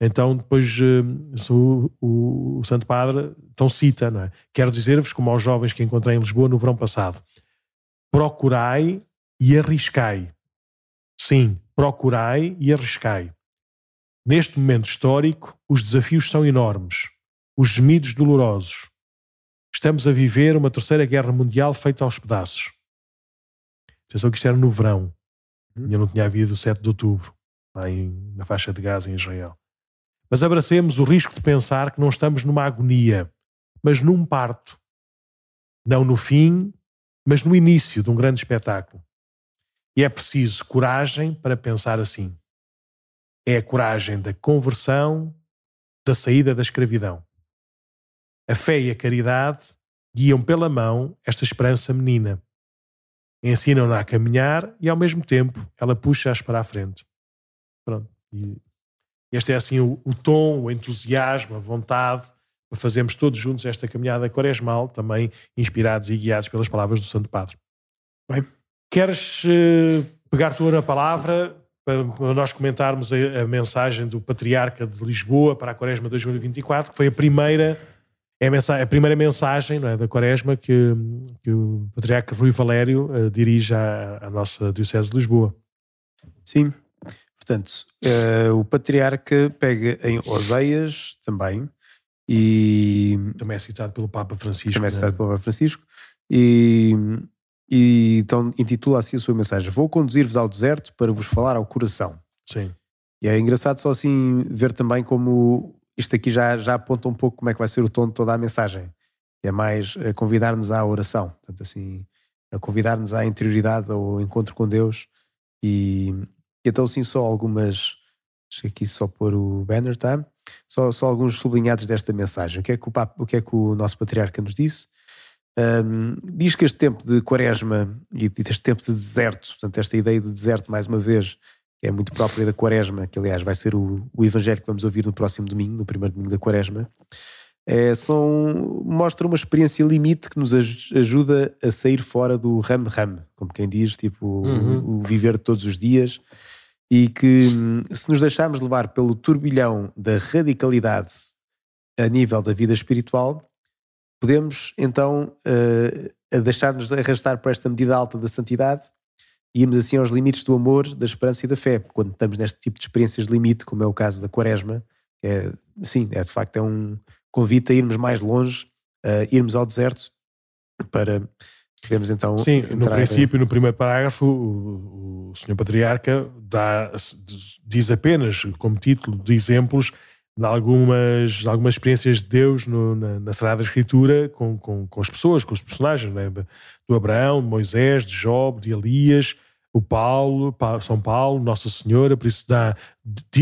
Então, depois, uh, o, o, o, Santo Padre então cita, não é? Quero dizer-vos, como aos jovens que encontrei em Lisboa no verão passado, procurai e arriscai. Sim, procurai e arriscai. Neste momento histórico, os desafios são enormes, os gemidos dolorosos, Estamos a viver uma terceira guerra mundial feita aos pedaços. Atenção que isto era no verão. Uhum. Ainda não tinha havido o 7 de outubro, lá em, na faixa de Gaza, em Israel. Mas abracemos o risco de pensar que não estamos numa agonia, mas num parto. Não no fim, mas no início de um grande espetáculo. E é preciso coragem para pensar assim. É a coragem da conversão, da saída da escravidão. A fé e a caridade guiam pela mão esta esperança menina. Ensinam-na a caminhar e, ao mesmo tempo, ela puxa-as para a frente. Pronto. E este é assim o, o, tom, o entusiasmo, a vontade para fazermos todos juntos esta caminhada quaresmal, também inspirados e guiados pelas palavras do Santo Padre. Bem, queres uh, pegar tu na palavra para, para nós comentarmos a, a mensagem do Patriarca de Lisboa para a Quaresma 2024, que foi a primeira é a, mensagem, a primeira mensagem é, da Quaresma que, que, o Patriarca Rui Valério uh, dirige à, à, nossa Diocese de Lisboa. Sim, portanto, uh, o Patriarca pega em Oseias também e... Também é citado pelo Papa Francisco. Também é citado né? pelo Papa Francisco e, e então intitula assim a sua mensagem Vou conduzir-vos ao deserto para vos falar ao coração. Sim. E é engraçado só assim ver também como isto aqui já, já aponta um pouco como é que vai ser o tom de toda a mensagem. É mais a convidar-nos à oração, portanto, assim, a convidar-nos à interioridade, ao encontro com Deus. E, e então, sim, só algumas. Deixa aqui só pôr o banner, tá? Só, só alguns sublinhados desta mensagem. O que é que o, o, que é que o nosso patriarca nos disse? Um, diz que este tempo de quaresma e este tempo de deserto, portanto, esta ideia de deserto, mais uma vez, é muito própria da Quaresma, que aliás vai ser o, o Evangelho que vamos ouvir no próximo domingo, no primeiro domingo da Quaresma, é, são, mostra uma experiência limite que nos ajuda a sair fora do ram-ram, como quem diz, tipo uhum. o, o, viver de todos os dias, e que se nos deixarmos levar pelo turbilhão da radicalidade a nível da vida espiritual, podemos então uh, deixar-nos arrastar para esta medida alta da santidade irmos assim aos limites do amor, da esperança e da fé. Quando estamos neste tipo de experiências de limite, como é o caso da Quaresma, é, sim, é de facto é um convite a irmos mais longe, a irmos ao deserto para podermos então. Sim, no princípio, no primeiro parágrafo, o, o Senhor Patriarca dá, diz apenas, como título de exemplos, de algumas, de algumas experiências de Deus no, na, na, Sagrada Escritura com, com, com, as pessoas, com os personagens, né? do Abraão, de Moisés, de Job, de Elias, o Paulo, São Paulo, Nossa Senhora, por isso dá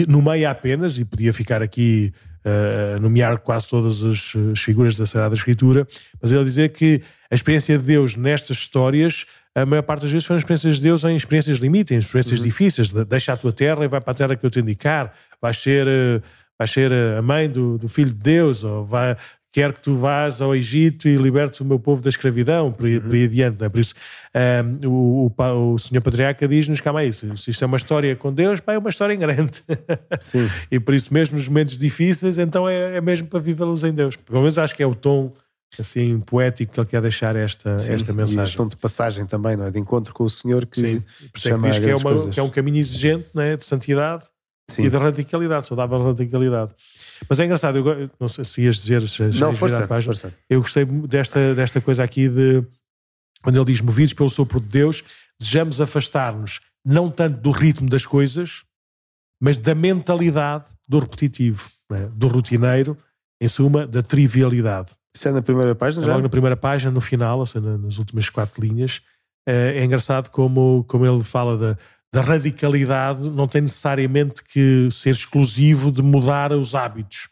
no meio apenas, e podia ficar aqui uh, a nomear quase todas as, as, figuras da Sagrada Escritura, mas ele dizer que a experiência de Deus nestas histórias, a maior parte das vezes foram experiências de Deus em experiências limites, em experiências uhum. difíceis, deixa a tua terra e vai para a terra que eu te indicar, vais ser... Uh, vais ser a mãe do, do filho de Deus, ou vai, quer que tu vás ao Egito e libertes o meu povo da escravidão, por, uhum. por aí adiante. Não é? Por isso, um, o, o, o senhor Patriarca diz-nos, calma aí, se, isto é uma história com Deus, pá, é uma história em grande. Sim. e por isso, mesmo nos momentos difíceis, então é, é mesmo para vivê-los em Deus. Pelo menos acho que é o tom assim poético que ele quer deixar esta, Sim, esta mensagem. E tom de passagem também, não é? De encontro com o Senhor que, Sim. É que diz que é, uma, que é um caminho exigente não é? de santidade Sim. e da radicalidade, saudável radicalidade. Mas é engraçado, eu, não sei se ias dizer. Se, não, força, força. Eu gostei desta, desta coisa aqui de quando ele diz movidos pelo sopro de Deus, desejamos afastar-nos não tanto do ritmo das coisas, mas da mentalidade do repetitivo, é? do rotineiro, em suma, da trivialidade. Isso é na primeira página é já? Logo na primeira página, no final, ou seja, nas últimas quatro linhas, é, é engraçado como, como ele fala da, da radicalidade, não tem necessariamente que ser exclusivo de mudar os hábitos,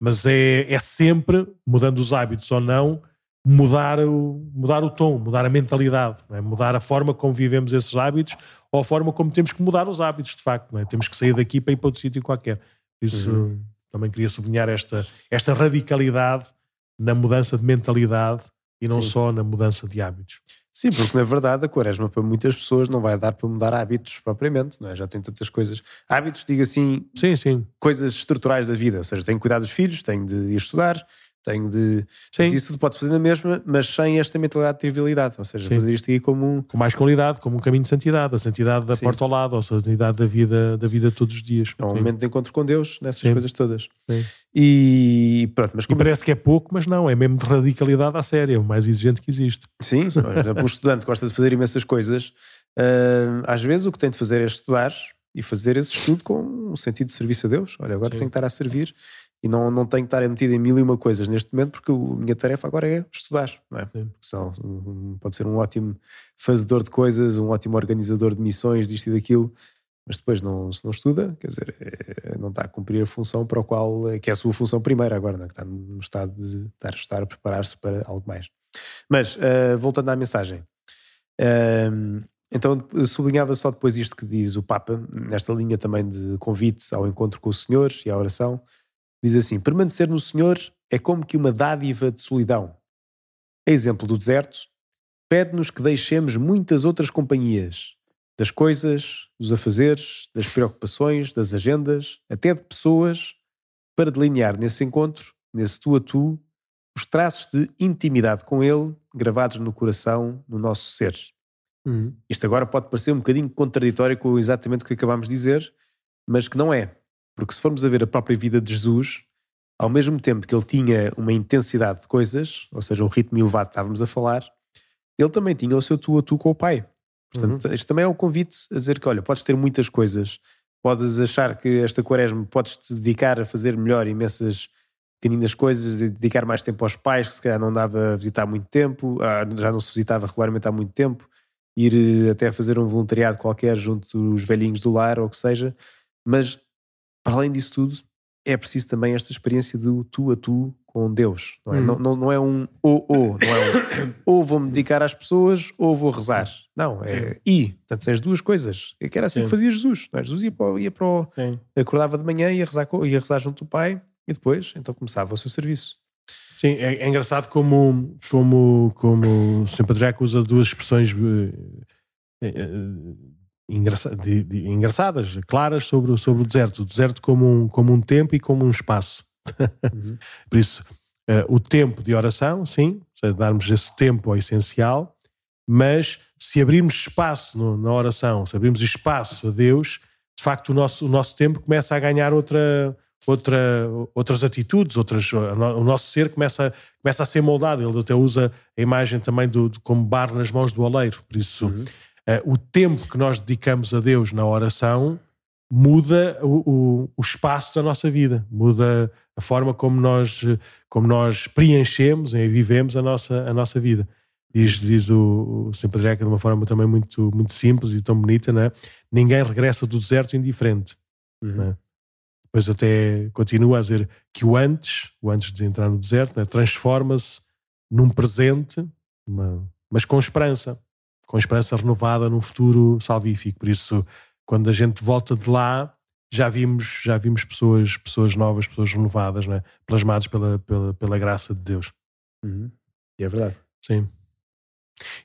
mas é, é sempre, mudando os hábitos ou não, mudar o, mudar o tom, mudar a mentalidade, é? mudar a forma como vivemos esses hábitos ou a forma como temos que mudar os hábitos, de facto. É? Temos que sair daqui para ir para outro sítio qualquer. Isso uhum. também queria sublinhar esta, esta radicalidade na mudança de mentalidade e não Sim. só na mudança de hábitos. Sim, porque na verdade a quaresma para muitas pessoas não vai dar para mudar hábitos propriamente, não é? Já tem tantas coisas. Hábitos, digo assim, sim, sim. coisas estruturais da vida, ou seja, tem que cuidar dos filhos, tem de ir estudar, tenho de. Sim. Isso tudo pode fazer na mesma, mas sem esta mentalidade de trivialidade. Ou seja, Sim. fazer isto aqui como um. Com mais qualidade, como um caminho de santidade, a santidade da Sim. porta ao lado, ou a santidade da vida, da vida todos os dias. É um Sim. momento de encontro com Deus nessas Sim. coisas todas. Sim. E pronto, mas como... e parece que é pouco, mas não, é mesmo de radicalidade à séria, é o mais exigente que existe. Sim, o estudante gosta de fazer imensas coisas. Uh, às vezes o que tem de fazer é estudar e fazer esse estudo com um sentido de serviço a Deus. Olha, agora tenho que estar a servir e não, não tenho que estar metido em mil e uma coisas neste momento, porque a minha tarefa agora é estudar, não é? Só, pode ser um ótimo fazedor de coisas, um ótimo organizador de missões, disto e daquilo, mas depois não, se não estuda, quer dizer, é, não está a cumprir a função para o qual, que é a sua função primeira agora, não é? que está no estado de estar a estar a preparar-se para algo mais. Mas, uh, voltando à mensagem, uh, então sublinhava só depois isto que diz o Papa, nesta linha também de convite ao encontro com o Senhor e à oração, Diz assim: permanecer no Senhor é como que uma dádiva de solidão. A exemplo do deserto, pede-nos que deixemos muitas outras companhias, das coisas, dos afazeres, das preocupações, das agendas, até de pessoas, para delinear nesse encontro, nesse tu a tu, os traços de intimidade com Ele gravados no coração, no nosso ser. Uhum. Isto agora pode parecer um bocadinho contraditório com exatamente o que acabámos de dizer, mas que não é. Porque se formos a ver a própria vida de Jesus, ao mesmo tempo que ele tinha uma intensidade de coisas, ou seja, um ritmo elevado que estávamos a falar, ele também tinha o seu tu a tu com o Pai. Portanto, uhum. isto também é um convite a dizer que, olha, podes ter muitas coisas, podes achar que esta quaresma podes te dedicar a fazer melhor imensas pequeninas coisas, dedicar mais tempo aos pais, que se calhar não dava a visitar há muito tempo, ah, já não se visitava regularmente há muito tempo, ir eh, até fazer um voluntariado qualquer junto dos velhinhos do lar ou o que seja, mas para além disso tudo, é preciso também esta experiência do tu a tu com Deus. Não é, hum. não, não, não, é um ou ou, não é um ou vou-me dedicar às pessoas ou vou rezar. Não, é Sim. e. Portanto, são as duas coisas. É que era assim Sim. que fazia Jesus. É? Jesus ia para, ia para o, acordava de manhã, ia rezar, ia rezar junto do Pai e depois então começava o seu serviço. Sim, é, é engraçado como, como, como o Sr. Patriarca usa duas expressões eh, eh, engraça, de, de, engraçadas, claras sobre, sobre o deserto. O deserto como um, como um tempo e como um espaço. Uhum. Por isso, uh, o tempo de oração, sim, darmos esse tempo ao essencial, mas se abrirmos espaço no, na oração, se abrirmos espaço a Deus, de facto o nosso, o nosso tempo começa a ganhar outra, outra, outras atitudes, outras, o nosso ser começa, começa a ser moldado. Ele até usa a imagem também do, de, como barro nas mãos do oleiro. Por isso, uhum. Uh, o tempo que nós dedicamos a Deus na oração muda o, o, o, espaço da nossa vida, muda a forma como nós, como nós preenchemos e vivemos a nossa, a nossa vida. Diz, diz o, o Sr. Patriarca de uma forma também muito, muito simples e tão bonita, né? ninguém regressa do deserto indiferente. Uhum. Né? Depois até continua a dizer que o antes, o antes de entrar no deserto, né? transforma-se num presente, uma, mas com esperança com esperança renovada num futuro salvífico. Por isso, quando a gente volta de lá, já vimos, já vimos pessoas, pessoas novas, pessoas renovadas, né? plasmadas pela, pela, pela graça de Deus. Uhum. E é verdade. Sim.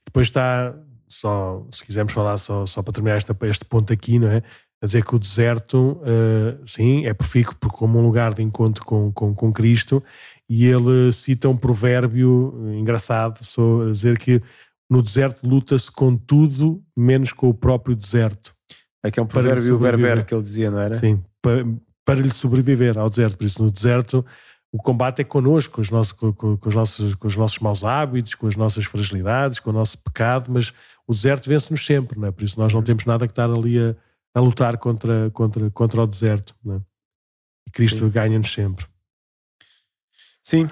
Depois está, só, se quisermos falar só, só para terminar este, este ponto aqui, não é? A dizer que o deserto, uh, sim, é profícuo como um lugar de encontro com, com, com Cristo, e ele cita um provérbio engraçado, só a dizer que no deserto luta-se com tudo, menos com o próprio deserto. Aqui é um provérbio berber que ele dizia, não era? Sim, para, para lhe sobreviver ao deserto. Por isso, no deserto, o combate é connosco, com os, nossos, com, com, os nossos, com os nossos maus hábitos, com as nossas fragilidades, com o nosso pecado, mas o deserto vence-nos sempre, não é? por isso nós não uhum. temos nada que estar ali a, a lutar contra, contra, contra o deserto. Não é? E Cristo ganha-nos sempre. Sim,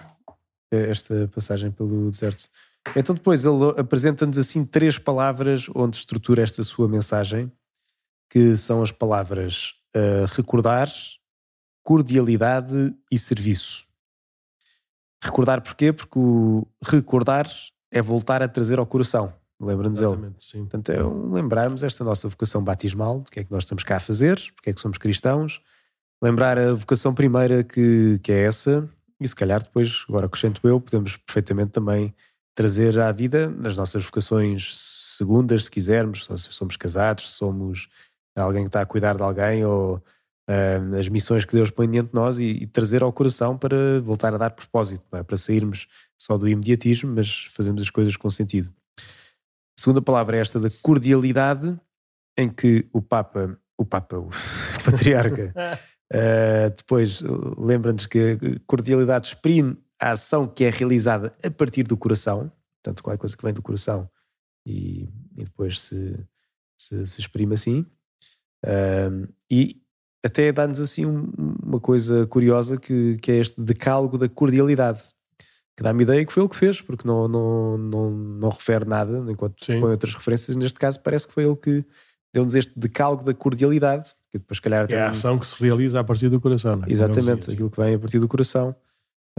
é esta passagem pelo deserto. Então depois ele apresenta-nos assim três palavras onde estrutura esta sua mensagem, que são as palavras uh, recordar, cordialidade e serviço. Recordar porquê? Porque o recordar é voltar a trazer ao coração. Lembra-nos ele. Sim. Portanto, é um lembrarmos esta nossa vocação batismal, do que é que nós estamos cá a fazer, porque é que somos cristãos. Lembrar a vocação primeira que, que é essa, e se calhar depois, agora acrescento eu, podemos perfeitamente também trazer à vida nas nossas vocações segundas, se quisermos, se somos casados, se somos alguém que está a cuidar de alguém ou uh, as missões que Deus põe diante de nós e, e, trazer ao coração para voltar a dar propósito, é? para sairmos só do imediatismo, mas fazermos as coisas com sentido. A segunda palavra é esta da cordialidade, em que o Papa, o Papa, o Patriarca, uh, depois lembra-nos que a cordialidade exprime a ação que é realizada a partir do coração, portanto, qualquer coisa que vem do coração e, e depois se, se, se, exprime assim. Uh, e até dá-nos assim um, uma coisa curiosa que, que é este decálogo da cordialidade, que dá-me ideia que foi ele que fez, porque não, não, não, não refere nada, enquanto Sim. põe outras referências. Neste caso, parece que foi ele que deu-nos este decálogo da cordialidade, que depois, se calhar, é a ação que se realiza a partir do coração, não é? Exatamente, aquilo que vem a partir do coração.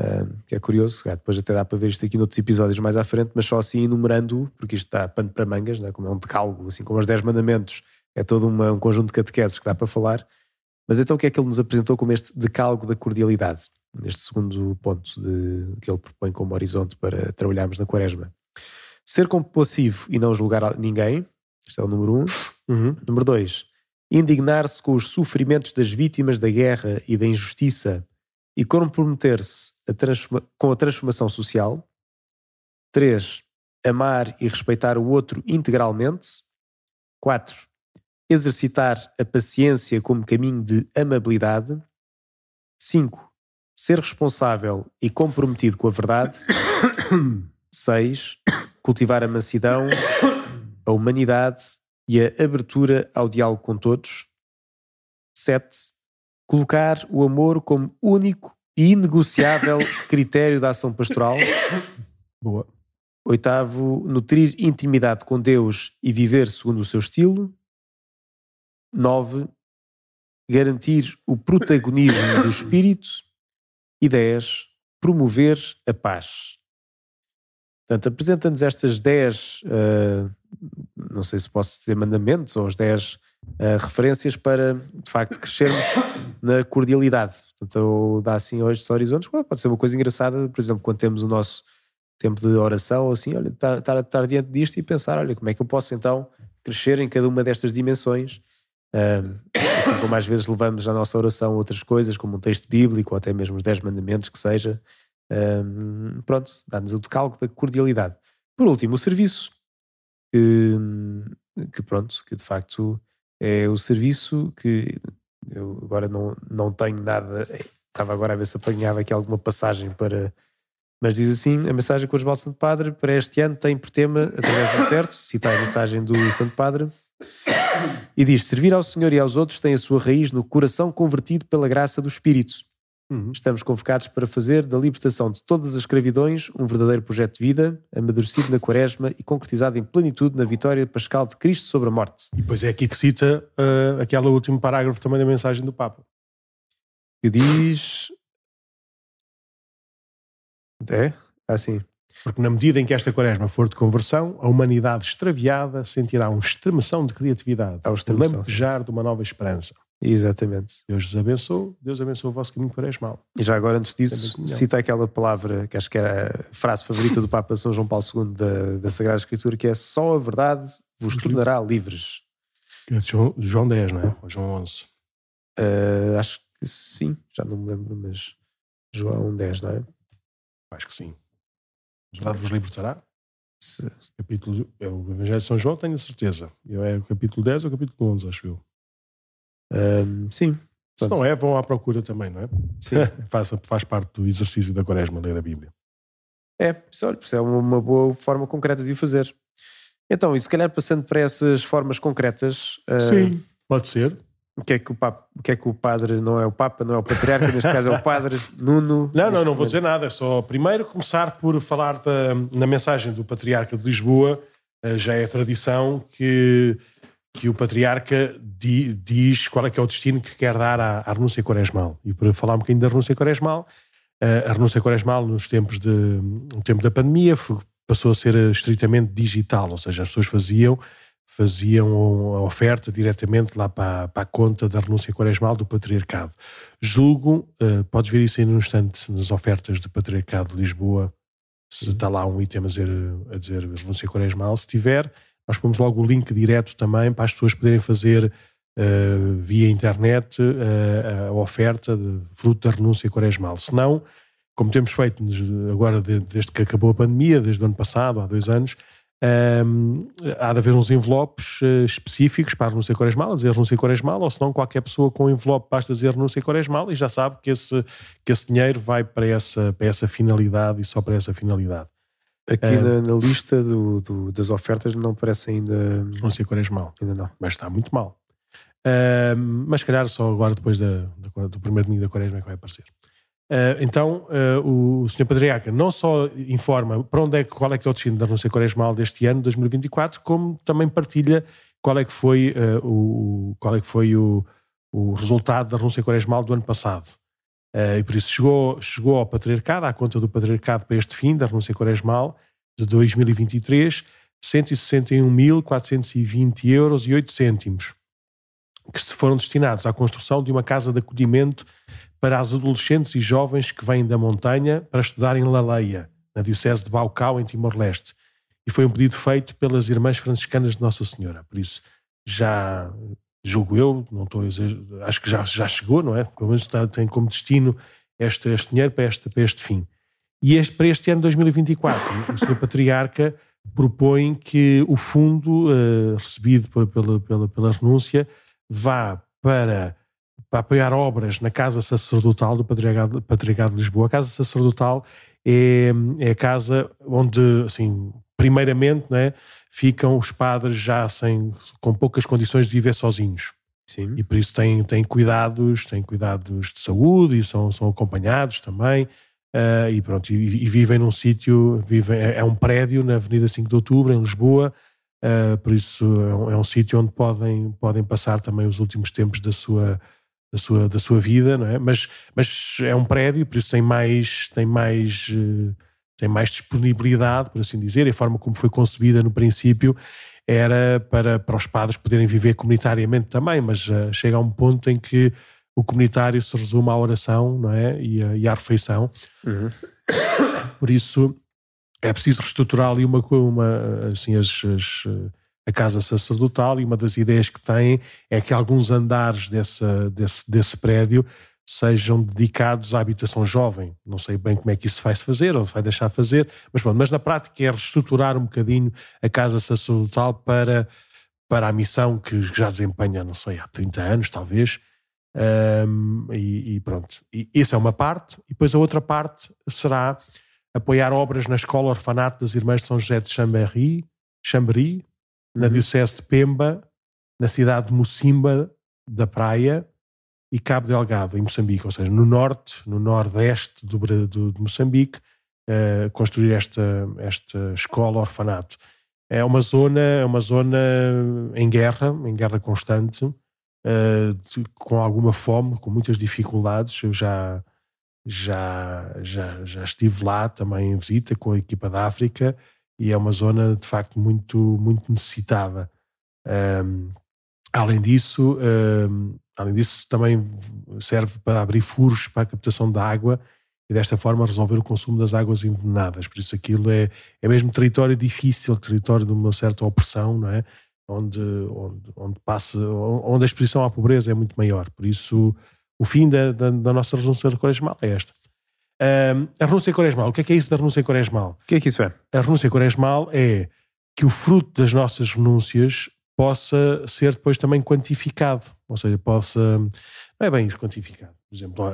Uh, que é curioso, depois até dá para ver isto aqui noutros episódios mais à frente, mas só assim enumerando, porque isto está pano para mangas, né? como é um decálogo, assim como os 10 mandamentos, é todo uma, um conjunto de catequeses que dá para falar. Mas então o que é que ele nos apresentou como este decálogo da cordialidade? Neste segundo ponto de, que ele propõe como horizonte para trabalharmos na quaresma. Ser compassivo e não julgar ninguém, este é o número um. Uhum. Número dois, indignar-se com os sofrimentos das vítimas da guerra e da injustiça e comprometer-se com a transformação social. Três, amar e respeitar o outro integralmente. Quatro, exercitar a paciência como caminho de amabilidade. 5. Ser responsável e comprometido com a verdade. 6. Cultivar a mansidão, a humanidade e a abertura ao diálogo com todos. 7. Colocar o amor como único e inegociável critério da ação pastoral. Boa. Oitavo, nutrir intimidade com Deus e viver segundo o seu estilo. 9. Garantir o protagonismo do espírito. E 10. Promover a paz. Portanto, apresenta-nos estas 10, uh, não sei se posso dizer mandamentos, ou as 10 uh, referências para, de facto, crescermos na cordialidade. Portanto, dá assim hoje horizontes. pode ser uma coisa engraçada, por exemplo, quando temos o nosso tempo de oração, assim, olha, estar, estar, estar diante disto e pensar, olha, como é que eu posso então crescer em cada uma destas dimensões um, assim como às vezes levamos à nossa oração outras coisas, como um texto bíblico ou até mesmo os 10 mandamentos, que seja, um, pronto, dá-nos o decálogo da cordialidade. Por último, o serviço, que, que pronto, que de facto é o serviço que eu agora não, não tenho nada, estava agora a ver se apanhava aqui alguma passagem para. Mas diz assim: a mensagem com os do Santo Padre para este ano tem por tema, através do certo, citar a mensagem do Santo Padre, e diz: Servir ao Senhor e aos outros tem a sua raiz no coração convertido pela graça do Espírito. Uhum. Estamos convocados para fazer da libertação de todas as escravidões um verdadeiro projeto de vida, amadurecido na quaresma e concretizado em plenitude na vitória pascal de Cristo sobre a morte. E depois é aqui que cita uh, aquele último parágrafo também da mensagem do Papa. Que diz. É? Assim. Porque na medida em que esta quaresma for de conversão, a humanidade extraviada sentirá um extremação de criatividade, um lampejar de uma nova esperança. Exatamente. Deus vos abençoe, Deus abençoe o vosso caminho quaresmal. E já agora, antes disso, cita aquela palavra que acho que era a frase favorita do Papa São João Paulo II da, da Sagrada Escritura, que é só a verdade vos tornará livres. É João, João 10, não é? Ou João 11? Uh, acho que sim, já não me lembro, mas João 10, não é? Acho que sim. A verdade vos libertará? Capítulo, é o Evangelho de São João, tenho certeza. É o capítulo 10 ou o capítulo 11, acho eu. Um, sim. Se não é, vão à procura também, não é? Sim. faz, faz parte do exercício da quaresma, ler a Bíblia. É, isso, é uma boa forma concreta de o fazer. Então, e se calhar passando para essas formas concretas. Sim, uh, pode ser. O que, é que o, papa, o que é que o padre não é o Papa, não é o Patriarca, neste caso é o Padre Nuno. Não, não, não vou dizer nada. É só primeiro começar por falar da, na mensagem do Patriarca de Lisboa. Uh, já é tradição que que o patriarca di, diz qual é que é o destino que quer dar à, à renúncia quaresmal. E para falar um bocadinho da renúncia quaresmal, uh, a renúncia quaresmal nos tempos de, no tempo da pandemia foi, passou a ser estritamente digital, ou seja, as pessoas faziam faziam a oferta diretamente lá para, para a conta da renúncia quaresmal do patriarcado. Julgo, uh, podes ver isso aí no instante nas ofertas do patriarcado de Lisboa, se está lá um item a dizer, a dizer renúncia quaresmal, se tiver, nós pomos logo o link direto também para as pessoas poderem fazer uh, via internet uh, a oferta de fruto da renúncia quaresmal. Se não, como temos feito agora desde que acabou a pandemia, desde o ano passado, há dois anos, um, ehm, há de haver uns envelopes uh, específicos para a renúncia quaresmal, a dizer renúncia quaresmal, ou se não, qualquer pessoa com envelope basta dizer renúncia quaresmal e já sabe que esse, que esse dinheiro vai para essa, para essa finalidade e só para essa finalidade. Aqui é. na, na, lista do, do, das ofertas não parece ainda. Não sei qual mal. Ainda não. Mas está muito mal. Uh, mas se calhar só agora depois da, da, do primeiro domingo da quaresma é que vai aparecer. Uh, então, uh, o Sr. Patriarca não só informa para onde é, qual é que é o destino da renúncia quaresmal deste ano, 2024, como também partilha qual é que foi, o, qual é que foi o, o resultado da renúncia quaresmal do ano passado. Uh, e por isso chegou, chegou ao patriarcado, à conta do patriarcado para este fim da renúncia quaresmal de 2023, 161.420 euros e 8 cêntimos, que foram destinados à construção de uma casa de acolhimento para as adolescentes e jovens que vêm da montanha para estudar em Laleia, na diocese de Baucau, em Timor-Leste. E foi um pedido feito pelas irmãs franciscanas de Nossa Senhora. Por isso, já julgo eu, não estou acho que já, já chegou, não é? Pelo menos está, tem como destino este, este dinheiro para este, para este fim. E este, para este ano 2024, o Sr. Patriarca propõe que o fundo uh, recebido pela, pela, pela renúncia vá para, para apoiar obras na Casa Sacerdotal do Patriarcado, Patriarcado de Lisboa. A Casa Sacerdotal é, é a casa onde, assim, primeiramente, né, ficam os padres já sem, com poucas condições de viver sozinhos. Sim. E por isso têm, têm cuidados, têm cuidados de saúde e são, são acompanhados também. Uh, e pronto, e, e, vivem num sítio, vivem, é, é, um prédio na Avenida 5 de Outubro, em Lisboa, uh, por isso é um, é um sítio onde podem, podem passar também os últimos tempos da sua, da sua, da sua vida, não é? Mas, mas é um prédio, por isso tem mais, tem mais uh, tem mais disponibilidade, por assim dizer, e a forma como foi concebida no princípio era para, para os padres poderem viver comunitariamente também, mas uh, chega a um ponto em que o comunitário se resume à oração não é? e, a, e à refeição. Uhum. Por isso é preciso reestruturar ali uma, uma assim, as, as, a casa sacerdotal e uma das ideias que tem é que alguns andares desse, desse, desse prédio sejam dedicados à habitação jovem. Não sei bem como é que isso vai se fazer ou vai deixar de fazer, mas pronto, mas na prática é reestruturar um bocadinho a casa sacerdotal para, para a missão que já desempenha, não sei, há 30 anos talvez. Um, e, e, pronto, e isso é uma parte, e depois a outra parte será apoiar obras na escola orfanato das Irmãs de São José de Chambéry, Chambéry na uhum. Diocese de Pemba, na cidade de Mocimba da Praia, e Cabo Delgado, em Moçambique, ou seja, no norte, no nordeste do, do, de Moçambique, uh, construir esta, esta escola orfanato. É uma zona, é uma zona em guerra, em guerra constante, uh, de, com alguma fome, com muitas dificuldades. Eu já, já, já, já estive lá também em visita com a equipa da África e é uma zona de facto muito, muito necessitada. Um, além disso, um, Além disso, também serve para abrir furos para a captação da água e desta forma resolver o consumo das águas envenenadas. Por isso aquilo é, é mesmo território difícil, território de uma certa opressão, não é? Onde, onde, onde, passa, onde a exposição à pobreza é muito maior. Por isso, o fim da, da, da nossa renúncia quaresmal é esta. Um, a renúncia quaresmal, o que é que é isso da renúncia quaresmal? O que é que isso é? A renúncia quaresmal é que o fruto das nossas renúncias possa ser depois também quantificado, ou seja, possa Não é bem isso quantificado. Por exemplo,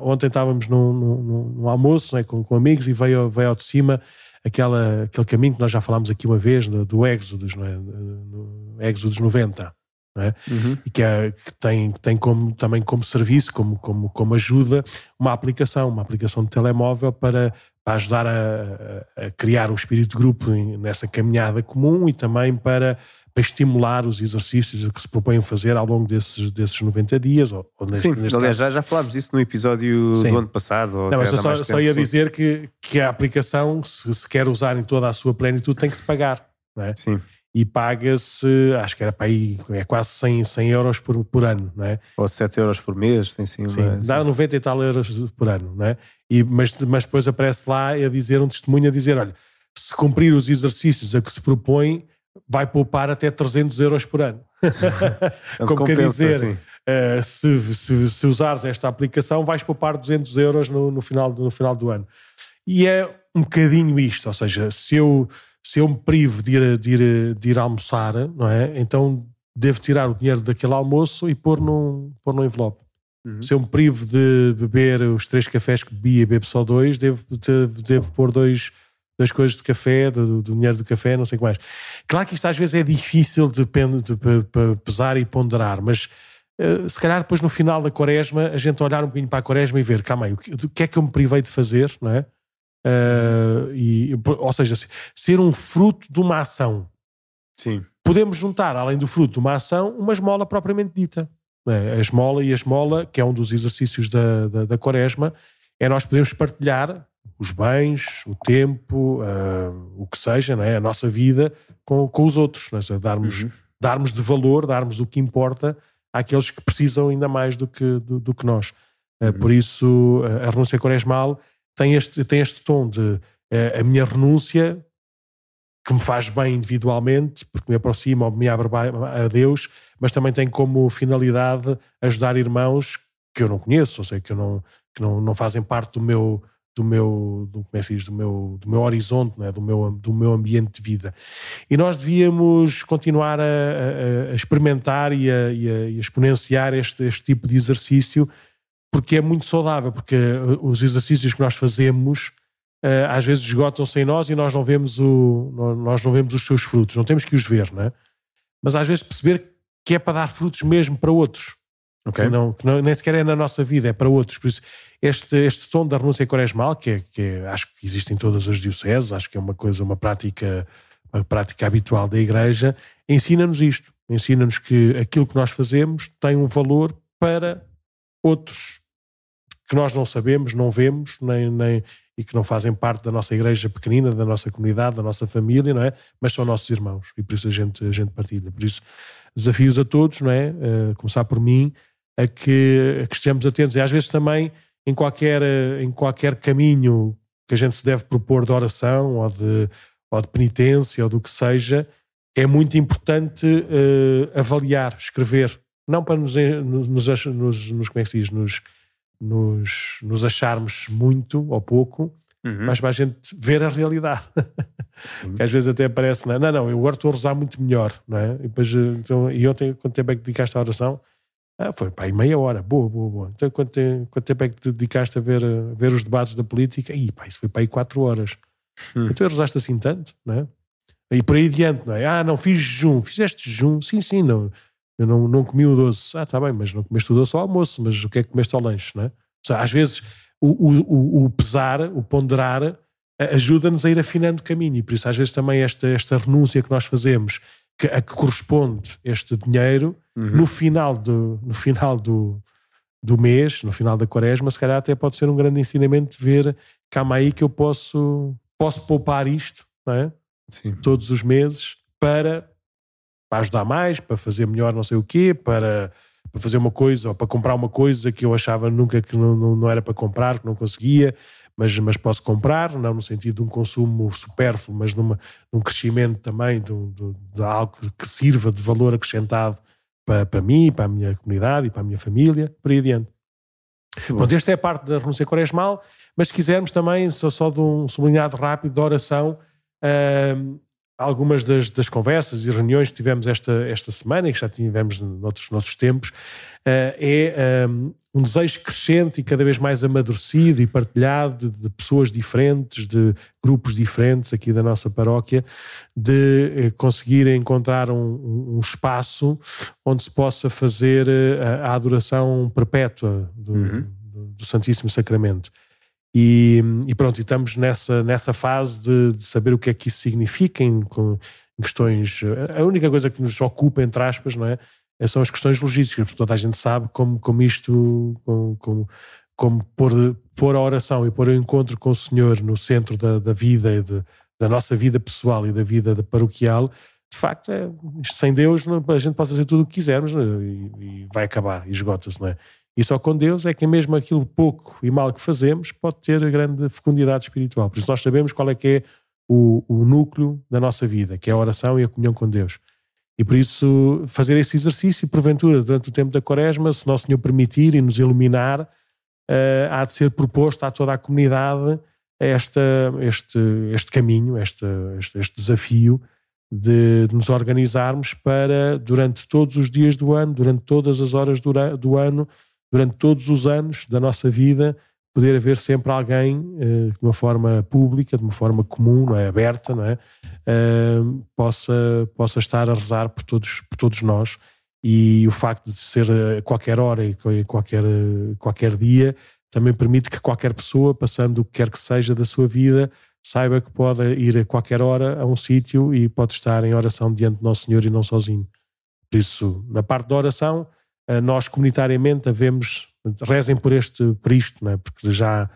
ontem estávamos num, num, num almoço né, com, com, amigos e veio, veio ao de cima aquela, aquele caminho que nós já falámos aqui uma vez, do, do Exodus, não é? no Exodus 90. É? Uhum. e que, é, que, tem, que tem como, também como serviço, como, como, como ajuda, uma aplicação, uma aplicação de telemóvel para, para ajudar a, a, criar o espírito de grupo nessa caminhada comum e também para, para estimular os exercícios que se propõem fazer ao longo desses, desses 90 dias. Ou, ou neste, Sim, neste aliás, já, já falámos disso no episódio Sim. do ano passado. Não, mas eu só, só ia dizer que, que a aplicação, se, se quer usar em toda a sua plenitude, tem que se pagar. Não é? Sim e paga-se, acho que era para aí, é quase 100, 100 euros por, por ano, não é? Ou 7 euros por mês, tem sim. Sim, dá sim. 90 e tal euros por ano, não é? E, mas, mas depois aparece lá a dizer, um testemunho a dizer, olha, se cumprir os exercícios a que se propõe, vai poupar até 300 euros por ano. Como compensa, quer dizer, uh, se, se, se, usares esta aplicação, vais poupar 200 euros no, no, final, no final do ano. E é um bocadinho isto, ou seja, se eu se eu me privo de ir, de ir, de ir almoçar, não é? Então devo tirar o dinheiro daquele almoço e pôr num, pôr num envelope. Uhum. Se eu me privo de beber os três cafés que bebi e bebo só dois, devo, devo, devo pôr dois, duas coisas de café, do, do, dinheiro do café, não sei o que mais. Claro que isto às vezes é difícil de, de, de, de pesar e ponderar, mas uh, se calhar depois no final da quaresma a gente olhar um bocadinho para a quaresma e ver, calma aí, o que, o que é que eu me privei de fazer, não é? Uh, e, ou seja, ser um fruto de uma ação. Sim. Podemos juntar, além do fruto de uma ação, uma esmola propriamente dita. É? A esmola e a esmola, que é um dos exercícios da, da, da quaresma, é nós podemos partilhar os bens, o tempo, uh, o que seja, é? a nossa vida com, com os outros. É? Darmos, uhum. darmos de valor, darmos o que importa àqueles que precisam ainda mais do que, do, do que nós. Uh, uhum. Por isso, a renúncia quaresmal tem este, tem este tom de é, a minha renúncia que me faz bem individualmente, porque me aproxima ou me abre a Deus, mas também tem como finalidade ajudar irmãos que eu não conheço, ou seja, que, eu não, que não, não fazem parte do meu do meu do, como é que diz, do meu do meu horizonte, né? do meu do meu ambiente de vida. E nós devíamos continuar a, a, a experimentar e a, e a, exponenciar este, este tipo de exercício porque é muito saudável, porque uh, os exercícios que nós fazemos uh, às vezes esgotam-se em nós e nós não vemos o nós não vemos os seus frutos, não temos que os ver, não é? Mas às vezes perceber que é para dar frutos mesmo para outros. Okay. Que, não, que não, nem sequer é na nossa vida, é para outros. Por isso, este, este tom da renúncia quaresmal, que, é, que é, acho que existe em todas as dioceses, acho que é uma coisa, uma prática, uma prática habitual da Igreja, ensina-nos isto. Ensina-nos que aquilo que nós fazemos tem um valor para outros que nós não sabemos, não vemos, nem, nem, e que não fazem parte da nossa igreja pequenina, da nossa comunidade, da nossa família, não é? Mas são nossos irmãos e por isso a gente, a gente partilha. Por isso, desafios a todos, não é? Uh, começar por mim, a que, a que estejamos atentos. E às vezes também, em qualquer, em qualquer caminho que a gente se deve propor de oração ou de, ou de penitência ou do que seja, é muito importante uh, avaliar, escrever. Não para nos, nos, nos, nos, como é que se diz, nos nos, nos acharmos muito ou pouco, uhum. mas para a gente ver a realidade. que às vezes até parece, não, não, não, eu agora estou a rezar muito melhor, não é? E, depois, então, e ontem, quanto tempo é que dedicaste à oração? Ah, foi para aí meia hora, boa, boa, boa. Então quanto, tempo, quanto tempo é que te dedicaste a ver, a ver os debates da política? Ih, pá, isso foi para aí quatro horas. Hum. Então rezaste assim tanto, não é? E por aí adiante, não é? Ah, não, fiz jejum, fizeste jejum? Sim, sim, não eu não, não comi o doce. Ah, está bem, mas não comeste o doce ao almoço, mas o que é que comeste ao lanche, não é? Seja, às vezes o, o, o, pesar, o ponderar, ajuda-nos a ir afinando o caminho e por isso às vezes também esta, esta renúncia que nós fazemos, que, a que corresponde este dinheiro, uhum. no final, do, no final do, do mês, no final da quaresma, se calhar até pode ser um grande ensinamento de ver, calma aí que eu posso, posso poupar isto, não é? Sim. Todos os meses para para ajudar mais, para fazer melhor não sei o quê, para, para fazer uma coisa ou para comprar uma coisa que eu achava nunca que não, não, não era para comprar, que não conseguia, mas, mas posso comprar, não no sentido de um consumo supérfluo, mas numa, num crescimento também de, de, de algo que sirva de valor acrescentado para, para mim, para a minha comunidade e para a minha família, por aí adiante. Pronto, esta é a parte da renúncia quaresmal, mas se quisermos também, só, só de um sublinhado rápido da oração, uh, algumas das, das, conversas e reuniões que tivemos esta, esta semana e que já tivemos noutros, noutros tempos, uh, é um, um, desejo crescente e cada vez mais amadurecido e partilhado de, de, pessoas diferentes, de grupos diferentes aqui da nossa paróquia, de uh, conseguir encontrar um, um, espaço onde se possa fazer uh, a, a, adoração perpétua do, uhum. do Santíssimo Sacramento. E, e, pronto, estamos nessa, nessa fase de, de, saber o que é que isso significa em, em, questões. A única coisa que nos ocupa, entre aspas, não é? é são as questões logísticas, porque toda a gente sabe como, como isto, como, como, como pôr, pôr a oração e pôr o encontro com o Senhor no centro da, da vida e de, da nossa vida pessoal e da vida paroquial, de facto, é, sem Deus a gente pode fazer tudo o que quisermos e, e, vai acabar, e esgota-se, não é? E só com Deus é que mesmo aquilo pouco e mal que fazemos pode ter grande fecundidade espiritual. Por isso nós sabemos qual é que é o, o núcleo da nossa vida, que é a oração e a comunhão com Deus. E por isso fazer esse exercício, porventura, durante o tempo da quaresma, se Nosso Senhor permitir e nos iluminar, uh, há de ser proposto a toda a comunidade esta, este, este caminho, este, este, este desafio de, de, nos organizarmos para, durante todos os dias do ano, durante todas as horas do, do ano, durante todos os anos da nossa vida, poder haver sempre alguém uh, de uma forma pública, de uma forma comum, não é? aberta, não é? Possa, possa estar a rezar por todos, por todos nós. E o facto de ser a qualquer hora e qualquer, qualquer dia também permite que qualquer pessoa, passando o que quer que seja da sua vida, saiba que pode ir a qualquer hora a um sítio e pode estar em oração diante de Nosso Senhor e não sozinho. Por isso, na parte da oração, eh, nós comunitariamente havemos, rezem por este, por isto, não é? porque já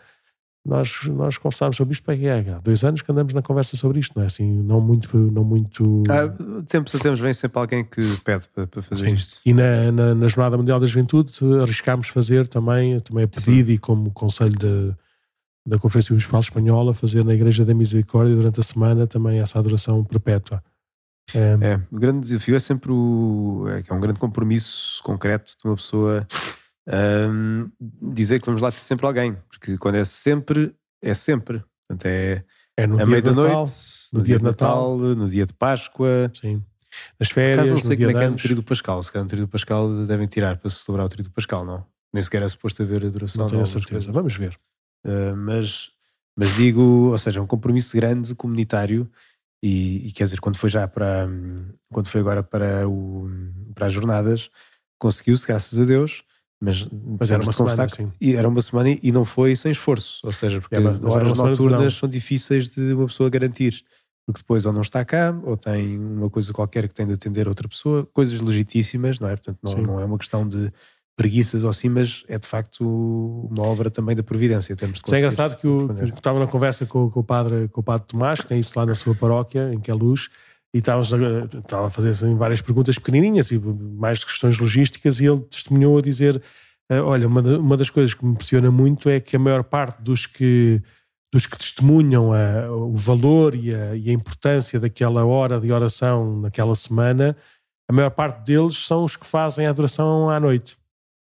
nós, nós conversámos sobre isto para é, há dois anos que andamos na conversa sobre isto, não é assim, não muito... Não muito... Ah, tempos a tempos vem sempre alguém que pede para, para fazer Sim. isto. E na, na, na, Jornada Mundial da Juventude arriscámos fazer também, também a pedido Sim. e como conselho de, da Conferência Episcopal Espanhola, fazer na Igreja da Misericórdia durante a semana também essa adoração perpétua. É, é, o grande desafio é sempre o. É, é um grande compromisso concreto de uma pessoa um, dizer que vamos lá ter sempre alguém, porque quando é sempre, é sempre. Portanto, é, é no à meia-noite, no, no, dia de Natal, Natal, no dia de Páscoa. Sim. Nas férias, não sei como é que é no tríduo pascal. Se calhar no tríduo pascal devem tirar para se celebrar o tríduo pascal, não? Nem sequer é suposto haver adoração. Não tenho a certeza. Vamos ver. Uh, mas, mas digo, ou seja, um compromisso grande, comunitário, e, e, quer dizer, quando foi já para quando foi agora para, o, para as jornadas, conseguiu-se, graças a Deus, mas, mas era uma semana, e era uma semana e não foi sem esforço, ou seja, porque é, as horas noturnas são difíceis de uma pessoa garantir, porque depois ou não está cá, ou tem uma coisa qualquer que tem de atender outra pessoa, coisas legitíssimas, não é? Portanto, não, não é uma questão de preguiças ou assim, mas é de facto uma obra também da Providência. Temos de é engraçado que, o, que estava na conversa com, com, o padre, com o padre Tomás, que tem isso lá na sua paróquia, em que é luz, e estava a fazer assim, várias perguntas pequenininhas e mais questões logísticas, e ele testemunhou a dizer: uh, Olha, uma, uma das coisas que me impressiona muito é que a maior parte dos que dos que testemunham a, o valor e a, e a importância daquela hora de oração naquela semana, a maior parte deles são os que fazem a adoração à noite.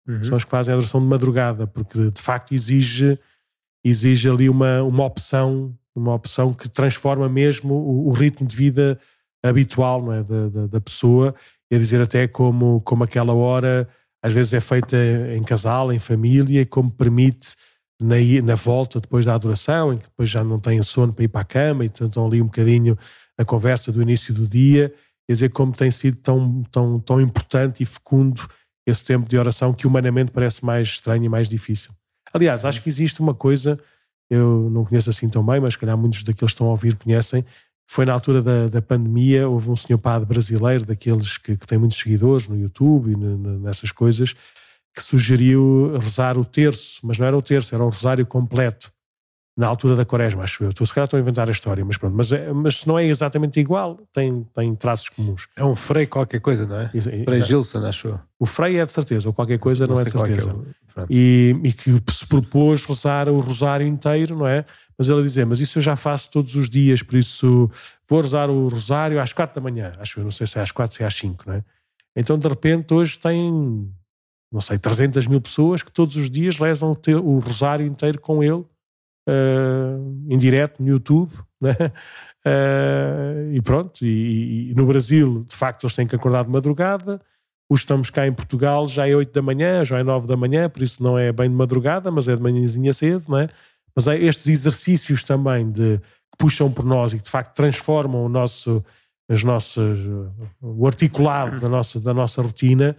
Uhum. São os que fazem a adoração de madrugada, porque de facto exige, exige ali uma, uma opção, uma opção que transforma mesmo o, o ritmo de vida habitual não é? da, da, da pessoa, é dizer até como, como aquela hora às vezes é feita em casal, em família, e como permite na, na volta depois da adoração, em que depois já não têm sono para ir para a cama e estão ali um bocadinho a conversa do início do dia, quer dizer, como tem sido tão, tão, tão importante e fecundo esse tempo de oração que humanamente parece mais estranho e mais difícil. Aliás, acho que existe uma coisa, eu não conheço assim tão bem, mas calhar muitos daqueles que estão a ouvir conhecem. Foi na altura da, da pandemia, houve um senhor padre brasileiro, daqueles que, que tem muitos seguidores no YouTube e nessas coisas, que sugeriu rezar o terço, mas não era o terço, era o rosário completo na altura da quaresma, acho eu. Estou, se calhar estou a inventar a história, mas pronto. Mas, é, mas não é exatamente igual, tem, tem traços comuns. É um frei qualquer coisa, não é? Exa frei Gilson, acho eu. O frei é de certeza, ou qualquer coisa não, não é de certeza. É e, e, que se propôs rezar o rosário inteiro, não é? Mas ele a dizer, mas isso eu já faço todos os dias, por isso vou rezar o rosário às quatro da manhã. Acho eu, não sei se é às quatro, se é às cinco, não é? Então, de repente, hoje tem, não sei, 300 mil pessoas que todos os dias rezam o, o rosário inteiro com ele uh, em direto no YouTube, né? Uh, e pronto, e, e, no Brasil, de facto, eles têm que acordar de madrugada. Os estamos cá em Portugal, já é 8 da manhã, já é 9 da manhã, por isso não é bem de madrugada, mas é de manhãzinha cedo, não é? Mas é estes exercícios também de, que puxam por nós e que de facto transformam o nosso, as nossas, o articulado da nossa, da nossa rotina,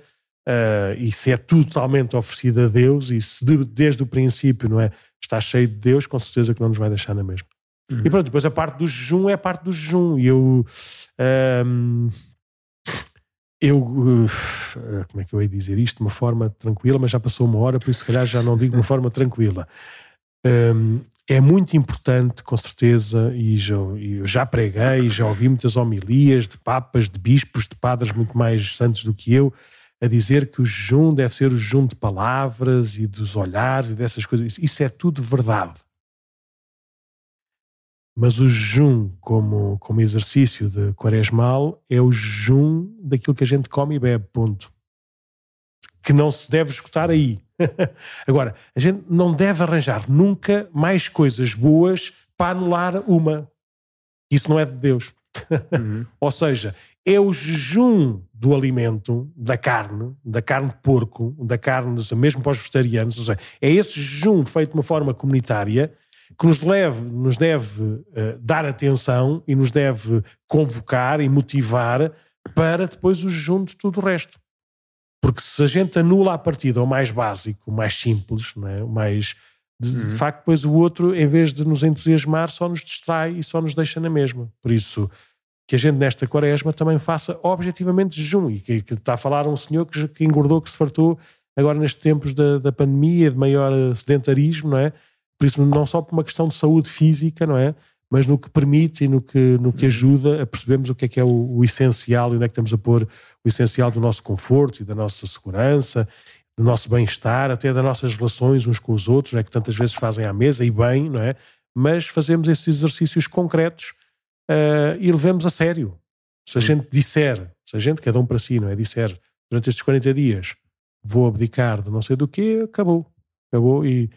uh, e se é totalmente oferecido a Deus, e se de, desde o princípio não é, está cheio de Deus, com certeza que não nos vai deixar na mesma. Uhum. E pronto, depois a parte do jejum é a parte do jejum. E eu. Um, eu. Uh, como é que eu ia dizer isto? De uma forma tranquila, mas já passou uma hora, por isso, se calhar, já não digo de uma forma tranquila. Um, é muito importante, com certeza, e já, eu já preguei, já ouvi muitas homilias de papas, de bispos, de padres muito mais santos do que eu, a dizer que o jejum deve ser o jejum de palavras e dos olhares e dessas coisas. Isso é tudo verdade. Mas o jejum, como, como exercício de quaresmal, é o jejum daquilo que a gente come e bebe, ponto. Que não se deve escutar aí. Agora, a gente não deve arranjar nunca mais coisas boas para anular uma. Isso não é de Deus. Uhum. Ou seja, é o jejum do alimento, da carne, da carne de porco, da carne, mesmo para os vegetarianos, ou seja, é esse jejum feito de uma forma comunitária que nos, leve, nos deve uh, dar atenção e nos deve convocar e motivar para depois o jejum de tudo o resto. Porque se a gente anula a partida o mais básico, o mais simples, não é? o mais. De, uhum. de, facto, depois o outro, em vez de nos entusiasmar, só nos distrai e só nos deixa na mesma. Por isso, que a gente nesta quaresma também faça objetivamente jejum. E que, que está a falar um senhor que, que engordou, que se fartou agora nestes tempos da, da pandemia, de maior sedentarismo, não é? Por isso, não só por uma questão de saúde física, não é? Mas no que permite e no que, no que ajuda a percebermos o que é que é o, o essencial e onde é que estamos a pôr o essencial do nosso conforto e da nossa segurança, do nosso bem-estar, até das nossas relações uns com os outros, é que tantas vezes fazem à mesa e bem, não é? Mas fazemos esses exercícios concretos uh, e levemos a sério. Se a gente disser, se a gente, cada um para si, não é? Disser durante estes 40 dias vou abdicar de não sei do quê, acabou. Acabou e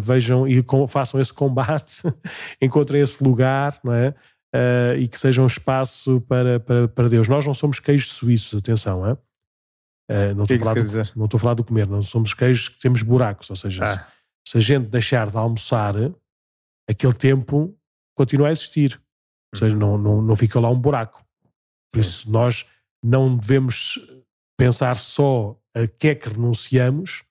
vejam e façam esse combate, encontrem esse lugar, não é? Uh, e que seja um espaço para, para, para Deus. Nós não somos queijos suíços, atenção, é? Uh, não, estou a falar do, não estou a falar do comer, não somos queijos que temos buracos, ou seja, ah. se, se, a gente deixar de almoçar, aquele tempo continua a existir, ou seja, não, não, não fica lá um buraco. Por isso, nós não devemos pensar só a que é que renunciamos,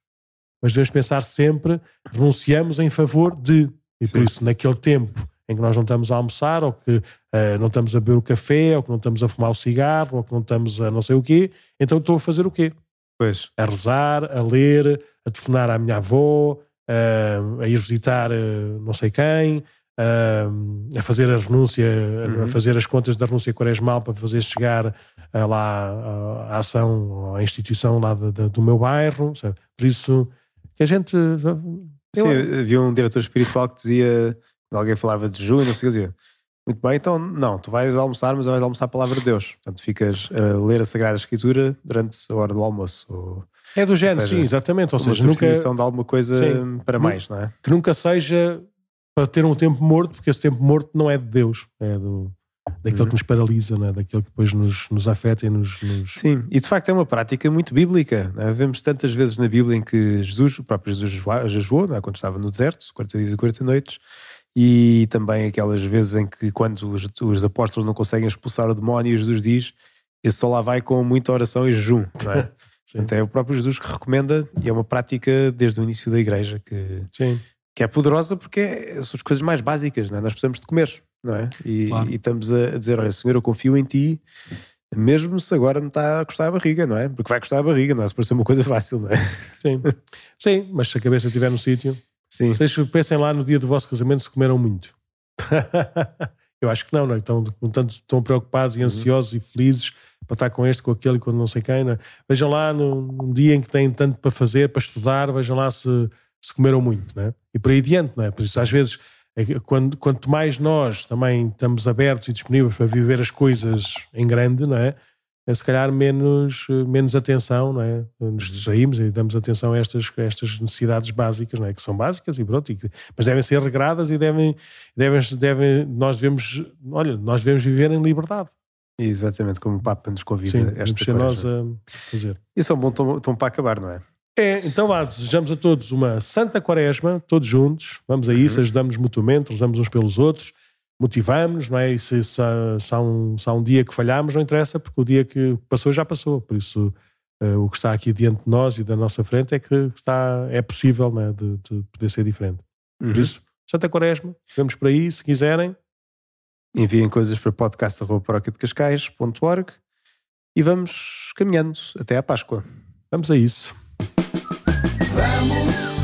mas devemos pensar sempre, renunciamos em favor de. E Sim. por isso, naquele tempo em que nós não estamos a almoçar, ou que uh, não estamos a beber o café, ou que não estamos a fumar o cigarro, ou que não estamos a não sei o quê, então estou a fazer o quê? Pois. A rezar, a ler, a telefonar à minha avó, uh, a ir visitar uh, não sei quem, a fazer a renúncia, uhum. a fazer as contas da renúncia quaresmal para fazer chegar lá a, a ação, a instituição lá de, de, do meu bairro. Sabe? Por isso que a gente. Sim, eu... havia um diretor espiritual que dizia, alguém falava de junho, não sei o que dizia. Muito bem, então não, tu vais almoçar, mas vais almoçar a palavra de Deus. Portanto, ficas a ler a Sagrada Escritura durante a hora do almoço. Ou, é do género, seja, sim, exatamente. Ou seja, nunca. de alguma coisa sim, para mais, não é? Que nunca seja para ter um tempo morto, porque esse tempo morto não é de Deus, é do, daquilo uhum. que nos paralisa, né? daquilo que depois nos, nos afeta e nos, nos, Sim, e de facto é uma prática muito bíblica. Né? Vemos tantas vezes na Bíblia em que Jesus, o próprio Jesus jejuou, né? quando estava no deserto, 40 dias e 40 noites, e também aquelas vezes em que quando os, os apóstolos não conseguem expulsar o demónio, Jesus diz, esse só lá vai com muita oração e jejum, não é? Então é o próprio Jesus que recomenda e é uma prática desde o início da igreja que, Sim. Que é poderosa porque é, são as coisas mais básicas, não é? nós precisamos de comer não é? E, claro. e estamos a, dizer: Olha, Senhor, eu confio em ti, mesmo se agora me está a custar a barriga, não é? Porque vai custar a barriga, não é? Se por ser uma coisa fácil, não é? Sim, Sim mas se a cabeça estiver no sítio, Sim. vocês pensem lá no dia do vosso casamento se comeram muito. eu acho que não, não é? Estão, tanto, estão preocupados e uhum. ansiosos uhum. e felizes para estar com este, com aquele e com não sei quem. Não é? Vejam lá num, dia em que têm tanto para fazer, para estudar, vejam lá se, se comeram muito, não é? E por aí adiante, não é? Por isso, às vezes é quando, quanto mais nós também estamos abertos e disponíveis para viver as coisas em grande, não é? é se calhar menos, menos atenção, não é? Nos uhum. distraímos e damos atenção a estas, a estas necessidades básicas, não é? Que são básicas e pronto, e, mas devem ser regradas e devem, devem, devem, nós devemos, olha, nós devemos viver em liberdade. Exatamente, como o Papa nos convida Sim, esta nós a fazer. Isso é um bom tom, tom para acabar, não é? É, então vá, desejamos a todos uma santa quaresma, todos juntos, vamos a isso, uhum. ajudamos mutuamente, rezamos uns pelos outros, motivamos, não é? E se, se, se, há um, se há um dia que falhamos, não interessa, porque o dia que passou já passou. Por isso, uh, o que está aqui diante de nós e da nossa frente é que está, é possível é? de, de, poder ser diferente. Uhum. Por isso, Santa Quaresma, vamos por aí, se quiserem. Enviem coisas para podcast.org e vamos caminhando até à Páscoa. Vamos a isso. Vamos